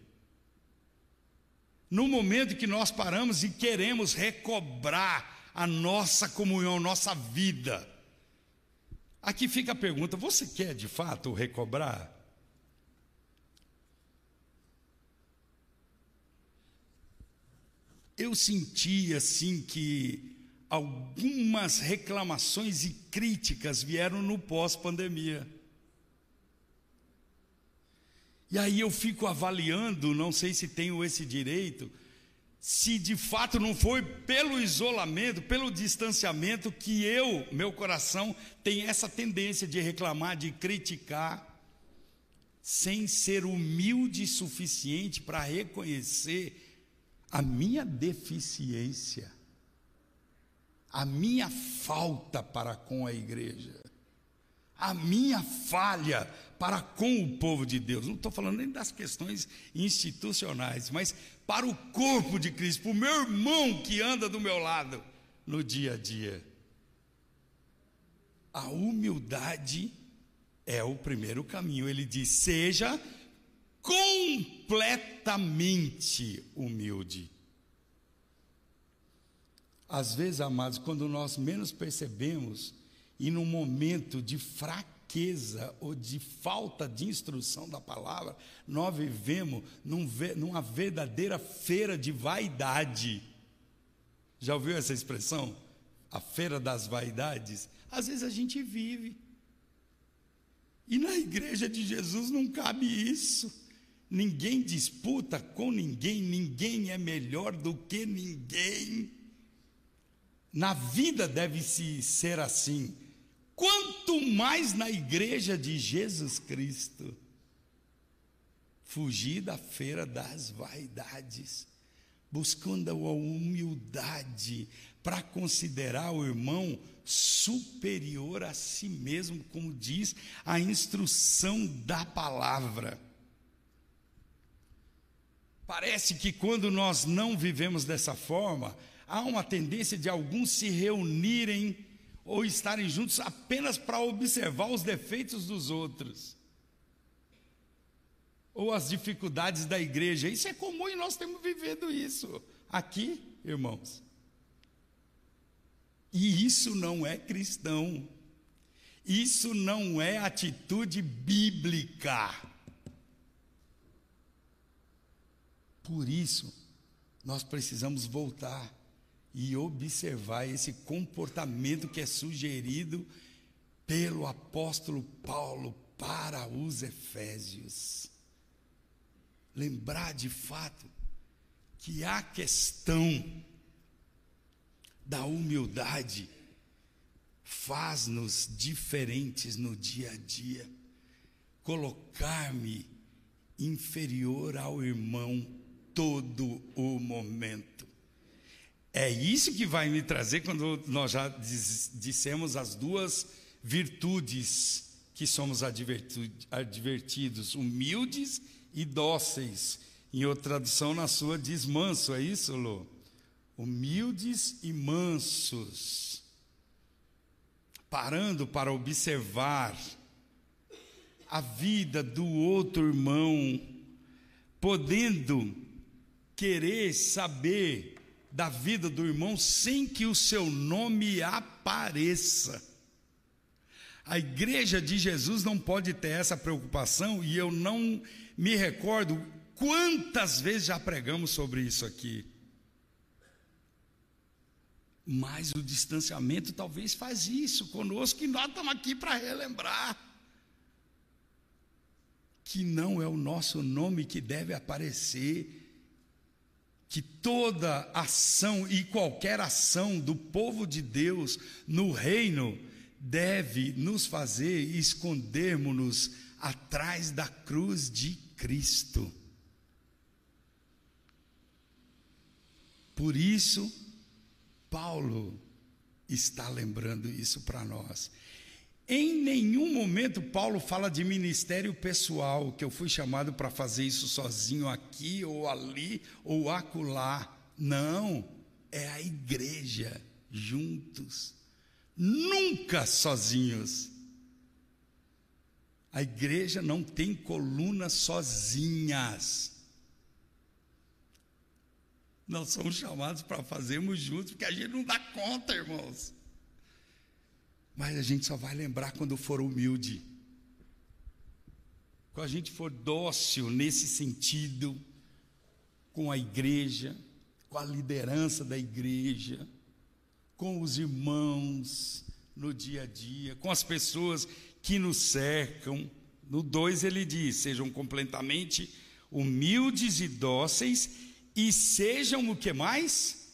No momento que nós paramos e queremos recobrar a nossa comunhão, nossa vida. Aqui fica a pergunta: você quer de fato recobrar? Eu senti assim que algumas reclamações e críticas vieram no pós-pandemia. E aí eu fico avaliando, não sei se tenho esse direito, se de fato não foi pelo isolamento, pelo distanciamento que eu, meu coração, tem essa tendência de reclamar, de criticar, sem ser humilde suficiente para reconhecer a minha deficiência, a minha falta para com a igreja, a minha falha para com o povo de Deus. Não estou falando nem das questões institucionais, mas para o corpo de Cristo, para o meu irmão que anda do meu lado no dia a dia. A humildade é o primeiro caminho. Ele diz: seja completamente humilde. Às vezes, amados, quando nós menos percebemos, e num momento de fraqueza, fraqueza ou de falta de instrução da palavra, nós vivemos num, numa verdadeira feira de vaidade. Já ouviu essa expressão? A feira das vaidades? Às vezes a gente vive. E na igreja de Jesus não cabe isso. Ninguém disputa com ninguém, ninguém é melhor do que ninguém. Na vida deve-se ser assim quanto mais na igreja de Jesus Cristo. Fugir da feira das vaidades, buscando a humildade para considerar o irmão superior a si mesmo, como diz a instrução da palavra. Parece que quando nós não vivemos dessa forma, há uma tendência de alguns se reunirem ou estarem juntos apenas para observar os defeitos dos outros ou as dificuldades da igreja. Isso é comum e nós temos vivido isso aqui, irmãos. E isso não é cristão. Isso não é atitude bíblica. Por isso, nós precisamos voltar e observar esse comportamento que é sugerido pelo apóstolo Paulo para os Efésios. Lembrar de fato que a questão da humildade faz-nos diferentes no dia a dia. Colocar-me inferior ao irmão todo o momento. É isso que vai me trazer quando nós já dissemos as duas virtudes que somos advertidos, humildes e dóceis. Em outra tradução, na sua, diz manso, é isso, Lô? Humildes e mansos. Parando para observar a vida do outro irmão, podendo querer saber da vida do irmão sem que o seu nome apareça. A igreja de Jesus não pode ter essa preocupação e eu não me recordo quantas vezes já pregamos sobre isso aqui. Mas o distanciamento talvez faz isso conosco e nós estamos aqui para relembrar que não é o nosso nome que deve aparecer que toda ação e qualquer ação do povo de Deus no reino deve nos fazer escondermos-nos atrás da cruz de Cristo. Por isso, Paulo está lembrando isso para nós. Em nenhum momento Paulo fala de ministério pessoal, que eu fui chamado para fazer isso sozinho aqui ou ali ou acolá. Não, é a igreja juntos, nunca sozinhos. A igreja não tem colunas sozinhas. Nós somos chamados para fazermos juntos, porque a gente não dá conta, irmãos. Mas a gente só vai lembrar quando for humilde. Quando a gente for dócil nesse sentido, com a igreja, com a liderança da igreja, com os irmãos no dia a dia, com as pessoas que nos cercam. No 2 ele diz: sejam completamente humildes e dóceis e sejam o que mais?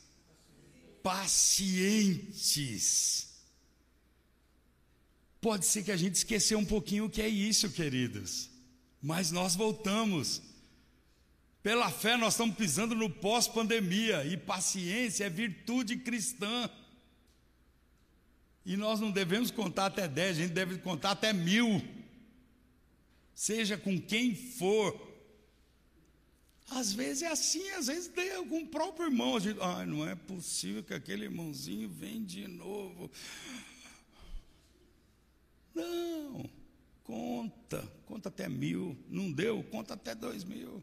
Pacientes. Pode ser que a gente esqueceu um pouquinho o que é isso, queridos. Mas nós voltamos. Pela fé, nós estamos pisando no pós-pandemia, e paciência é virtude cristã. E nós não devemos contar até 10, a gente deve contar até mil. Seja com quem for. Às vezes é assim, às vezes com o próprio irmão. A gente, ah, não é possível que aquele irmãozinho venha de novo. Não, conta, conta até mil. Não deu, conta até dois mil.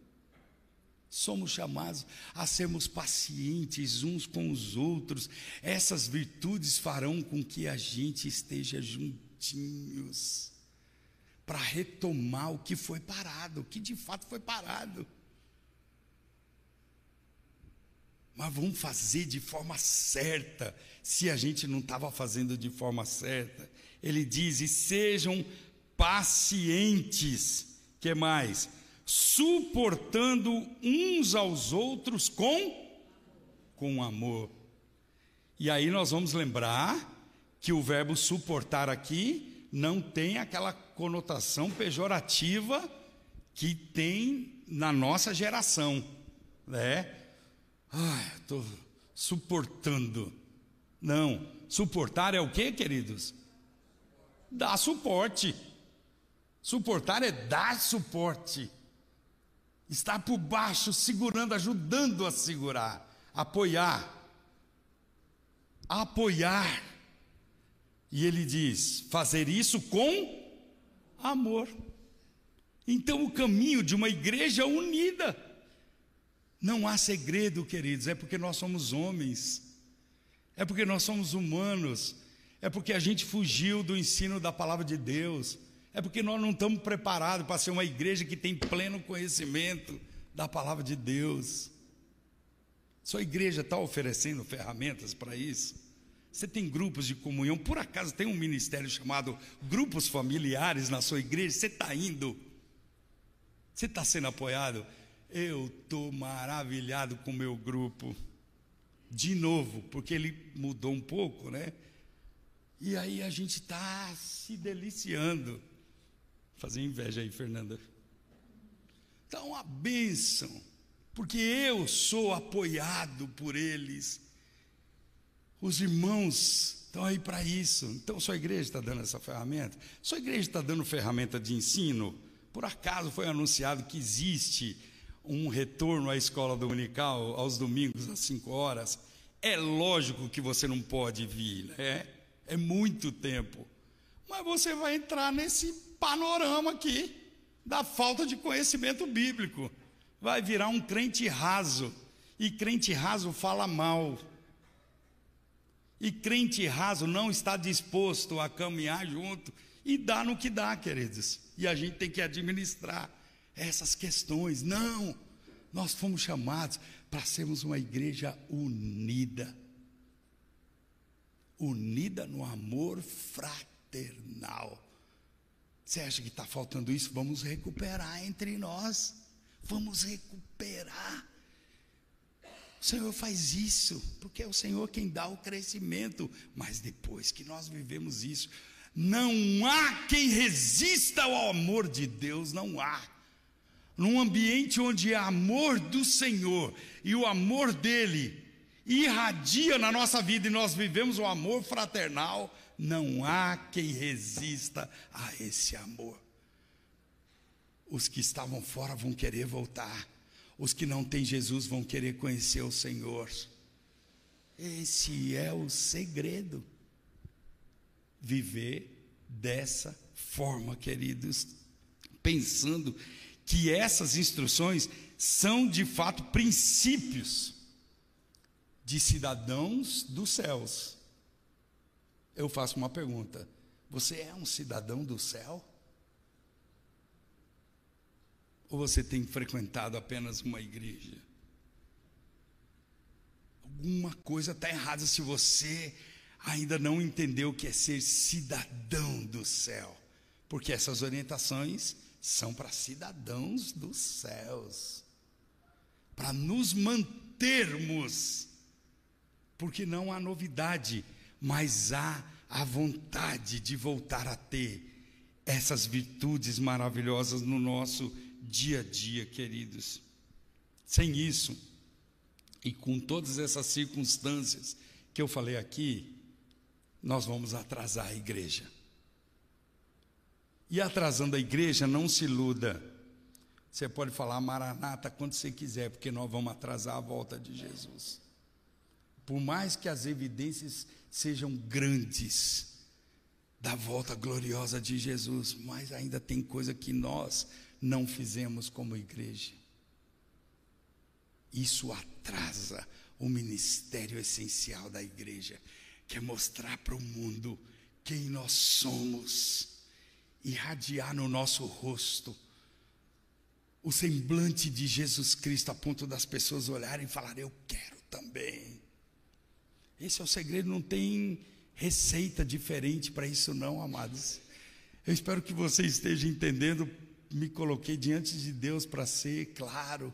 Somos chamados a sermos pacientes uns com os outros. Essas virtudes farão com que a gente esteja juntinhos para retomar o que foi parado, o que de fato foi parado. Mas vamos fazer de forma certa, se a gente não estava fazendo de forma certa. Ele diz: e sejam pacientes. que mais? Suportando uns aos outros com com amor. E aí nós vamos lembrar que o verbo suportar aqui não tem aquela conotação pejorativa que tem na nossa geração, né? Ai, estou suportando. Não, suportar é o que, queridos? Dar suporte. Suportar é dar suporte. Estar por baixo, segurando, ajudando a segurar, apoiar. Apoiar. E ele diz: fazer isso com amor. Então, o caminho de uma igreja unida. Não há segredo, queridos, é porque nós somos homens, é porque nós somos humanos, é porque a gente fugiu do ensino da palavra de Deus, é porque nós não estamos preparados para ser uma igreja que tem pleno conhecimento da palavra de Deus. Sua igreja está oferecendo ferramentas para isso? Você tem grupos de comunhão? Por acaso tem um ministério chamado Grupos Familiares na sua igreja? Você está indo? Você está sendo apoiado? Eu estou maravilhado com o meu grupo. De novo, porque ele mudou um pouco, né? E aí a gente está se deliciando. Fazer inveja aí, Fernanda. Então, uma bênção, porque eu sou apoiado por eles. Os irmãos estão aí para isso. Então, sua igreja está dando essa ferramenta? Sua igreja está dando ferramenta de ensino? Por acaso foi anunciado que existe um retorno à escola dominical aos domingos às 5 horas? É lógico que você não pode vir, né? É muito tempo. Mas você vai entrar nesse panorama aqui da falta de conhecimento bíblico. Vai virar um crente raso. E crente raso fala mal. E crente raso não está disposto a caminhar junto e dá no que dá, queridos. E a gente tem que administrar essas questões. Não, nós fomos chamados para sermos uma igreja unida. Unida no amor Você acha que está faltando isso? Vamos recuperar entre nós. Vamos recuperar. O Senhor faz isso, porque é o Senhor quem dá o crescimento. Mas depois que nós vivemos isso, não há quem resista ao amor de Deus, não há. Num ambiente onde há amor do Senhor e o amor dele irradia na nossa vida e nós vivemos o amor fraternal, não há quem resista a esse amor. Os que estavam fora vão querer voltar, os que não têm Jesus vão querer conhecer o Senhor. Esse é o segredo. Viver dessa forma, queridos, pensando que essas instruções são de fato princípios de cidadãos dos céus. Eu faço uma pergunta: você é um cidadão do céu? Ou você tem frequentado apenas uma igreja? Alguma coisa está errada se você ainda não entendeu o que é ser cidadão do céu. Porque essas orientações são para cidadãos dos céus. Para nos mantermos. Porque não há novidade, mas há a vontade de voltar a ter essas virtudes maravilhosas no nosso dia a dia, queridos. Sem isso, e com todas essas circunstâncias que eu falei aqui, nós vamos atrasar a igreja. E atrasando a igreja, não se iluda. Você pode falar maranata quando você quiser, porque nós vamos atrasar a volta de Jesus. Por mais que as evidências sejam grandes da volta gloriosa de Jesus, mas ainda tem coisa que nós não fizemos como igreja. Isso atrasa o ministério essencial da igreja, que é mostrar para o mundo quem nós somos, irradiar no nosso rosto o semblante de Jesus Cristo, a ponto das pessoas olharem e falarem: Eu quero também. Esse é o segredo, não tem receita diferente para isso, não, amados. Eu espero que você esteja entendendo me coloquei diante de Deus para ser claro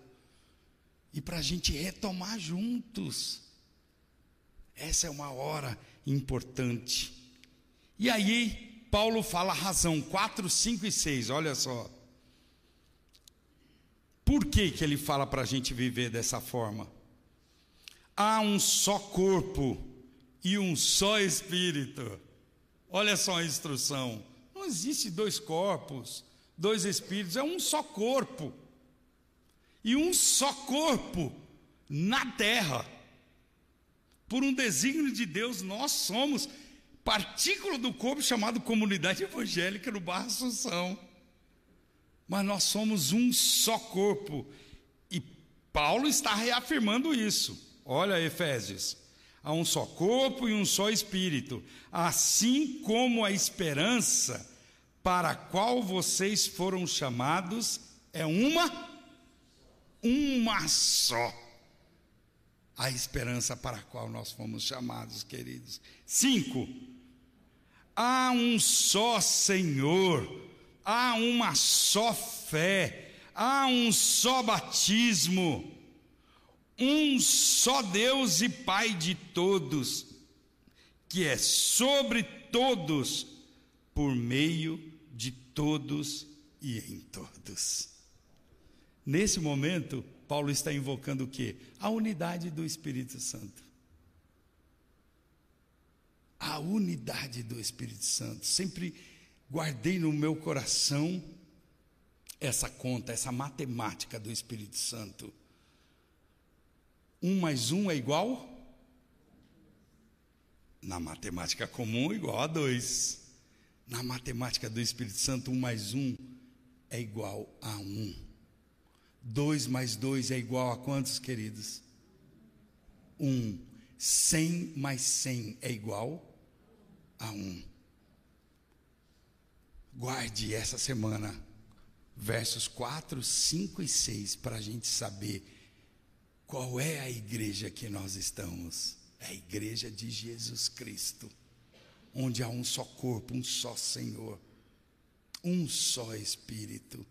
e para a gente retomar juntos. Essa é uma hora importante. E aí, Paulo fala a razão 4, 5 e 6, olha só. Por que, que ele fala para a gente viver dessa forma? Há um só corpo e um só espírito. Olha só a instrução. Não existe dois corpos dois espíritos, é um só corpo. E um só corpo na terra. Por um desígnio de Deus, nós somos partícula do corpo chamado comunidade evangélica no Barra Assunção. Mas nós somos um só corpo. E Paulo está reafirmando isso. Olha, Efésios. Há um só corpo e um só espírito, assim como a esperança para a qual vocês foram chamados é uma uma só. A esperança para a qual nós fomos chamados, queridos. Cinco. Há um só Senhor, há uma só fé, há um só batismo, um só Deus e Pai de todos, que é sobre todos, por meio de todos e em todos. Nesse momento, Paulo está invocando o que? A unidade do Espírito Santo. A unidade do Espírito Santo. Sempre guardei no meu coração essa conta, essa matemática do Espírito Santo. Um mais um é igual? Na matemática comum, igual a dois. Na matemática do Espírito Santo, um mais um é igual a um. Dois mais dois é igual a quantos, queridos? Um. Cem mais cem é igual a um. Guarde essa semana versos 4, 5 e 6 para a gente saber qual é a igreja que nós estamos. É a igreja de Jesus Cristo onde há um só corpo, um só Senhor, um só Espírito.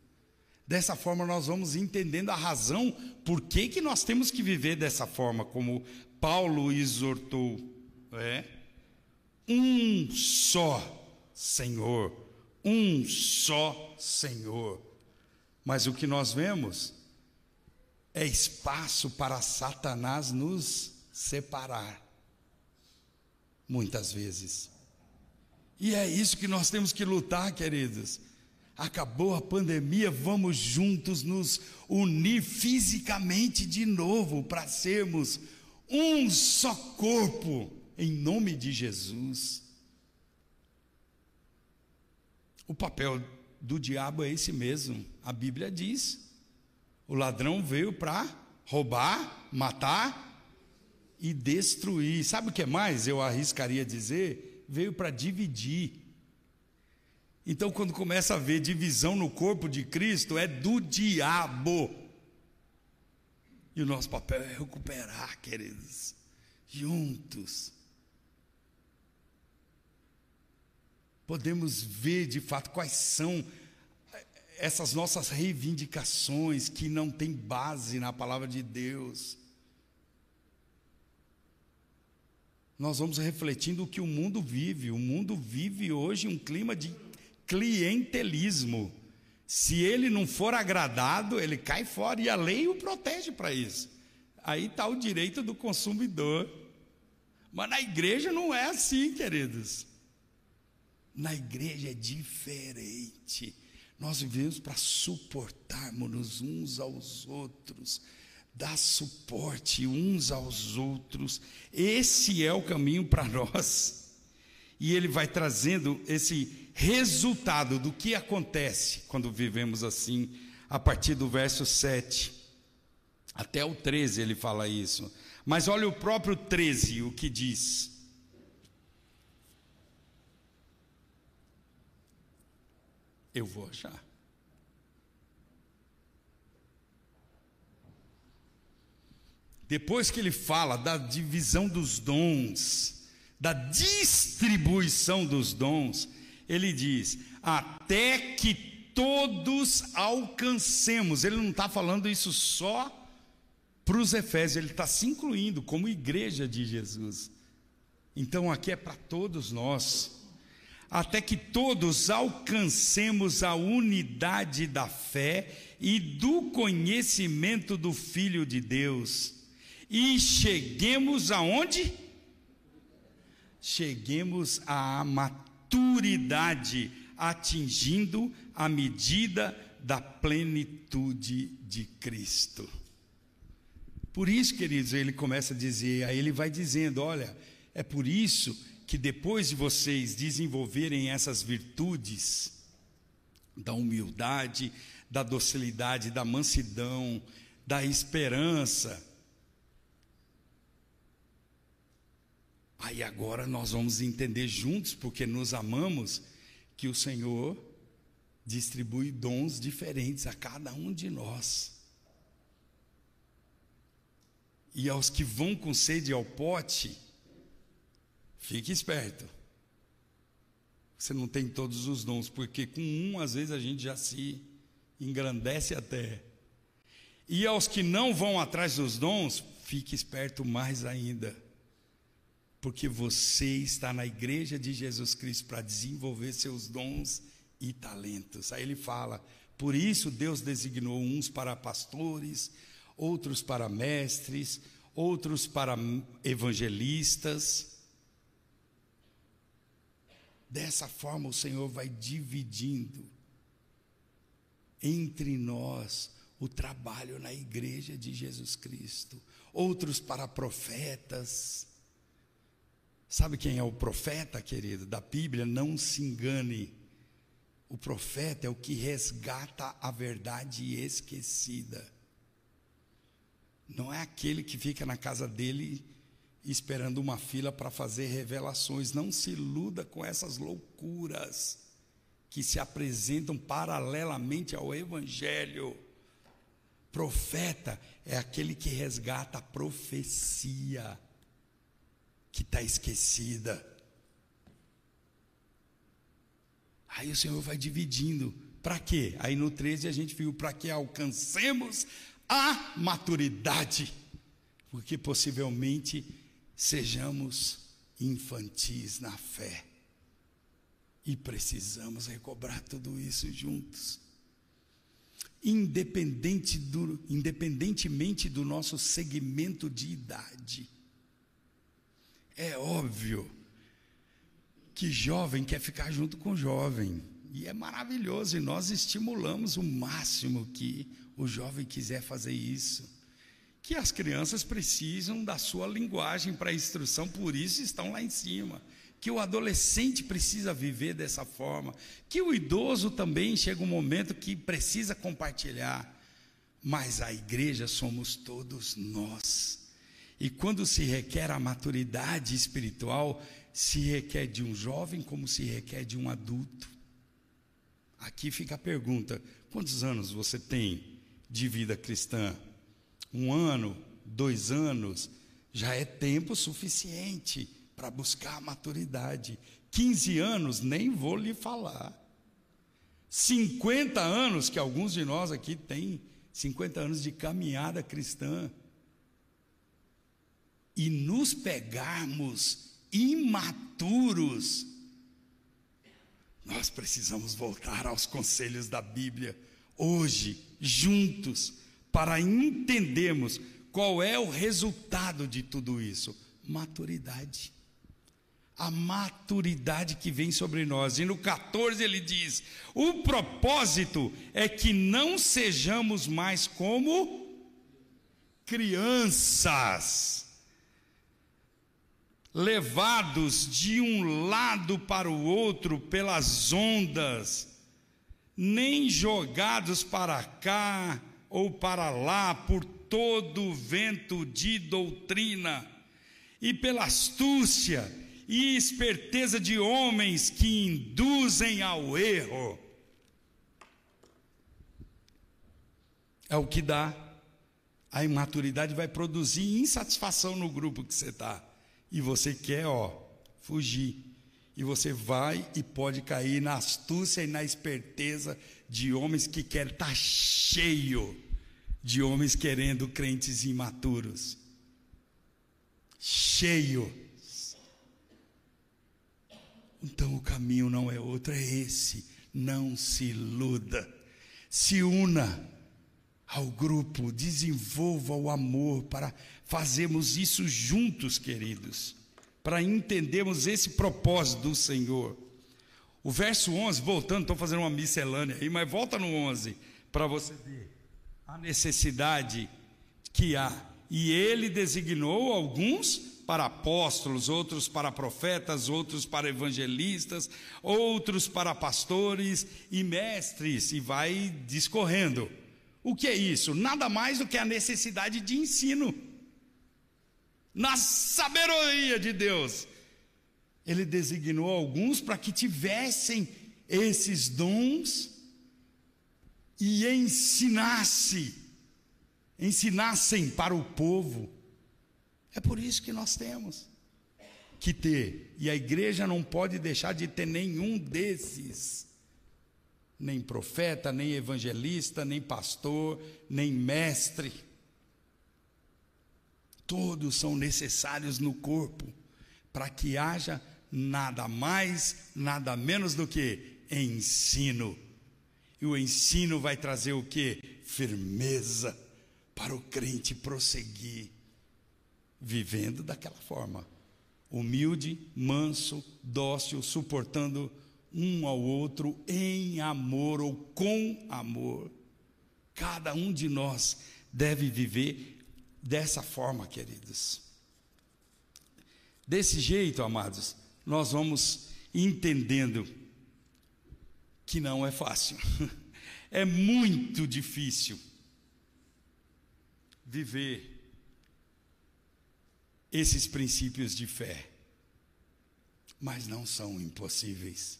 Dessa forma nós vamos entendendo a razão por que, que nós temos que viver dessa forma, como Paulo exortou. É? Um só Senhor, um só Senhor. Mas o que nós vemos é espaço para Satanás nos separar. Muitas vezes. E é isso que nós temos que lutar, queridos. Acabou a pandemia, vamos juntos nos unir fisicamente de novo para sermos um só corpo, em nome de Jesus. O papel do diabo é esse mesmo, a Bíblia diz. O ladrão veio para roubar, matar e destruir. Sabe o que mais eu arriscaria dizer? Veio para dividir. Então, quando começa a ver divisão no corpo de Cristo, é do diabo. E o nosso papel é recuperar, queridos, juntos. Podemos ver de fato quais são essas nossas reivindicações que não têm base na palavra de Deus. Nós vamos refletindo o que o mundo vive. O mundo vive hoje um clima de clientelismo. Se ele não for agradado, ele cai fora e a lei o protege para isso. Aí está o direito do consumidor. Mas na igreja não é assim, queridos. Na igreja é diferente. Nós vivemos para suportarmos uns aos outros, dar suporte uns aos outros. Esse é o caminho para nós. E ele vai trazendo esse resultado do que acontece quando vivemos assim, a partir do verso 7 até o 13 ele fala isso. Mas olha o próprio 13 o que diz. Eu vou achar. Depois que ele fala da divisão dos dons, da distribuição dos dons, ele diz: até que todos alcancemos. Ele não está falando isso só para os Efésios, ele está se incluindo como igreja de Jesus. Então aqui é para todos nós. Até que todos alcancemos a unidade da fé e do conhecimento do Filho de Deus. E cheguemos aonde? Cheguemos à maturidade atingindo a medida da plenitude de Cristo. Por isso, queridos, ele começa a dizer, aí ele vai dizendo: olha, é por isso que depois de vocês desenvolverem essas virtudes, da humildade, da docilidade, da mansidão, da esperança, Aí agora nós vamos entender juntos, porque nos amamos, que o Senhor distribui dons diferentes a cada um de nós. E aos que vão com sede ao pote, fique esperto. Você não tem todos os dons, porque com um às vezes a gente já se engrandece até. E aos que não vão atrás dos dons, fique esperto mais ainda porque você está na igreja de Jesus Cristo para desenvolver seus dons e talentos. Aí ele fala: por isso Deus designou uns para pastores, outros para mestres, outros para evangelistas. Dessa forma o Senhor vai dividindo entre nós o trabalho na igreja de Jesus Cristo, outros para profetas, Sabe quem é o profeta, querido, da Bíblia? Não se engane. O profeta é o que resgata a verdade esquecida. Não é aquele que fica na casa dele esperando uma fila para fazer revelações. Não se iluda com essas loucuras que se apresentam paralelamente ao Evangelho. Profeta é aquele que resgata a profecia que está esquecida. Aí o Senhor vai dividindo. Para quê? Aí no 13 a gente viu para que alcancemos a maturidade. Porque possivelmente sejamos infantis na fé. E precisamos recobrar tudo isso juntos. Independente do, independentemente do nosso segmento de idade. É óbvio que jovem quer ficar junto com jovem. E é maravilhoso, e nós estimulamos o máximo que o jovem quiser fazer isso. Que as crianças precisam da sua linguagem para instrução, por isso estão lá em cima. Que o adolescente precisa viver dessa forma. Que o idoso também chega um momento que precisa compartilhar. Mas a igreja somos todos nós. E quando se requer a maturidade espiritual, se requer de um jovem como se requer de um adulto. Aqui fica a pergunta: quantos anos você tem de vida cristã? Um ano, dois anos, já é tempo suficiente para buscar a maturidade. 15 anos, nem vou lhe falar. 50 anos, que alguns de nós aqui têm 50 anos de caminhada cristã. E nos pegarmos imaturos, nós precisamos voltar aos conselhos da Bíblia hoje, juntos, para entendermos qual é o resultado de tudo isso: maturidade a maturidade que vem sobre nós. E no 14 ele diz: o propósito é que não sejamos mais como crianças, levados de um lado para o outro pelas ondas, nem jogados para cá ou para lá por todo vento de doutrina e pela astúcia e esperteza de homens que induzem ao erro. É o que dá. A imaturidade vai produzir insatisfação no grupo que você está. E você quer, ó, fugir. E você vai e pode cair na astúcia e na esperteza de homens que querem estar tá cheio de homens querendo crentes imaturos. Cheio então o caminho não é outro, é esse. Não se iluda. Se una ao grupo, desenvolva o amor para fazermos isso juntos, queridos, para entendermos esse propósito do Senhor. O verso 11, voltando, estou fazendo uma miscelânea aí, mas volta no 11 para você ver a necessidade que há. E ele designou alguns para apóstolos, outros para profetas, outros para evangelistas, outros para pastores e mestres, e vai discorrendo. O que é isso? Nada mais do que a necessidade de ensino. Na sabedoria de Deus, Ele designou alguns para que tivessem esses dons e ensinasse, ensinassem para o povo. É por isso que nós temos que ter, e a igreja não pode deixar de ter nenhum desses. Nem profeta, nem evangelista, nem pastor, nem mestre. Todos são necessários no corpo para que haja nada mais, nada menos do que ensino. E o ensino vai trazer o que? Firmeza para o crente prosseguir vivendo daquela forma, humilde, manso, dócil, suportando um ao outro em amor ou com amor. Cada um de nós deve viver dessa forma, queridos. Desse jeito, amados, nós vamos entendendo que não é fácil, é muito difícil viver esses princípios de fé. Mas não são impossíveis,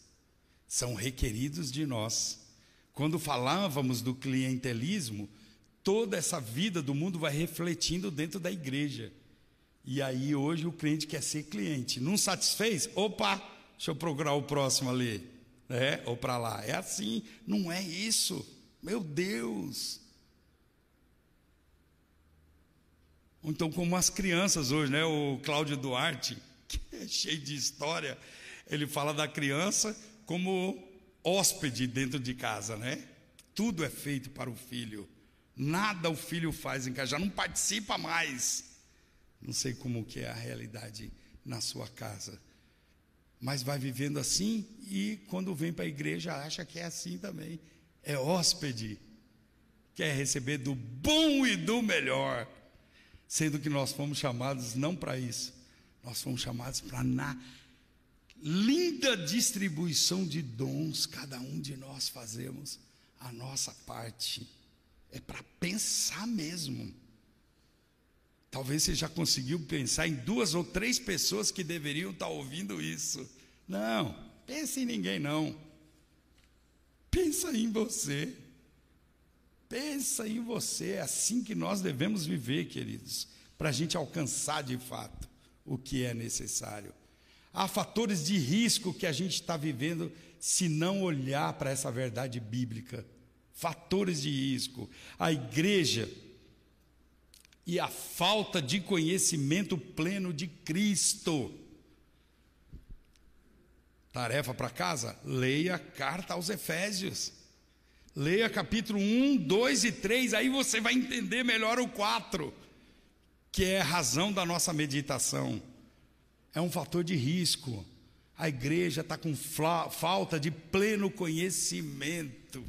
são requeridos de nós. Quando falávamos do clientelismo, toda essa vida do mundo vai refletindo dentro da igreja. E aí hoje o cliente quer ser cliente. Não satisfez? Opa, deixa eu procurar o próximo ali. É, ou para lá. É assim, não é isso. Meu Deus. Então, como as crianças hoje, né? O Cláudio Duarte, que é cheio de história, ele fala da criança como hóspede dentro de casa, né? Tudo é feito para o filho. Nada o filho faz em casa, já não participa mais. Não sei como que é a realidade na sua casa. Mas vai vivendo assim e quando vem para a igreja acha que é assim também. É hóspede. Quer receber do bom e do melhor sendo que nós fomos chamados não para isso, nós fomos chamados para na linda distribuição de dons, cada um de nós fazemos a nossa parte. É para pensar mesmo. Talvez você já conseguiu pensar em duas ou três pessoas que deveriam estar ouvindo isso. Não, pense em ninguém não. Pensa em você. Pensa em você. É assim que nós devemos viver, queridos, para a gente alcançar de fato o que é necessário. Há fatores de risco que a gente está vivendo se não olhar para essa verdade bíblica. Fatores de risco. A igreja e a falta de conhecimento pleno de Cristo. Tarefa para casa? Leia a carta aos Efésios. Leia capítulo 1, 2 e 3, aí você vai entender melhor o 4, que é a razão da nossa meditação. É um fator de risco. A igreja está com falta de pleno conhecimento.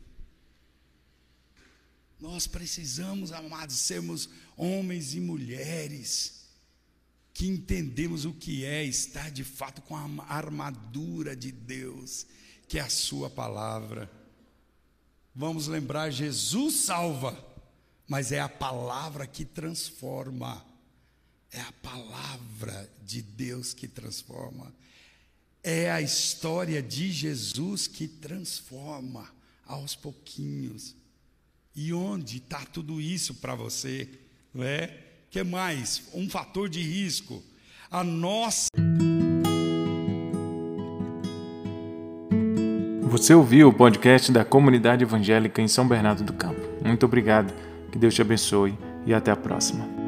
Nós precisamos, amados, sermos homens e mulheres que entendemos o que é estar de fato com a armadura de Deus, que é a Sua palavra. Vamos lembrar: Jesus salva, mas é a palavra que transforma. É a palavra de Deus que transforma. É a história de Jesus que transforma aos pouquinhos. E onde está tudo isso para você? Não é? que mais? Um fator de risco. A nossa. Você ouviu o podcast da Comunidade Evangélica em São Bernardo do Campo. Muito obrigado, que Deus te abençoe e até a próxima.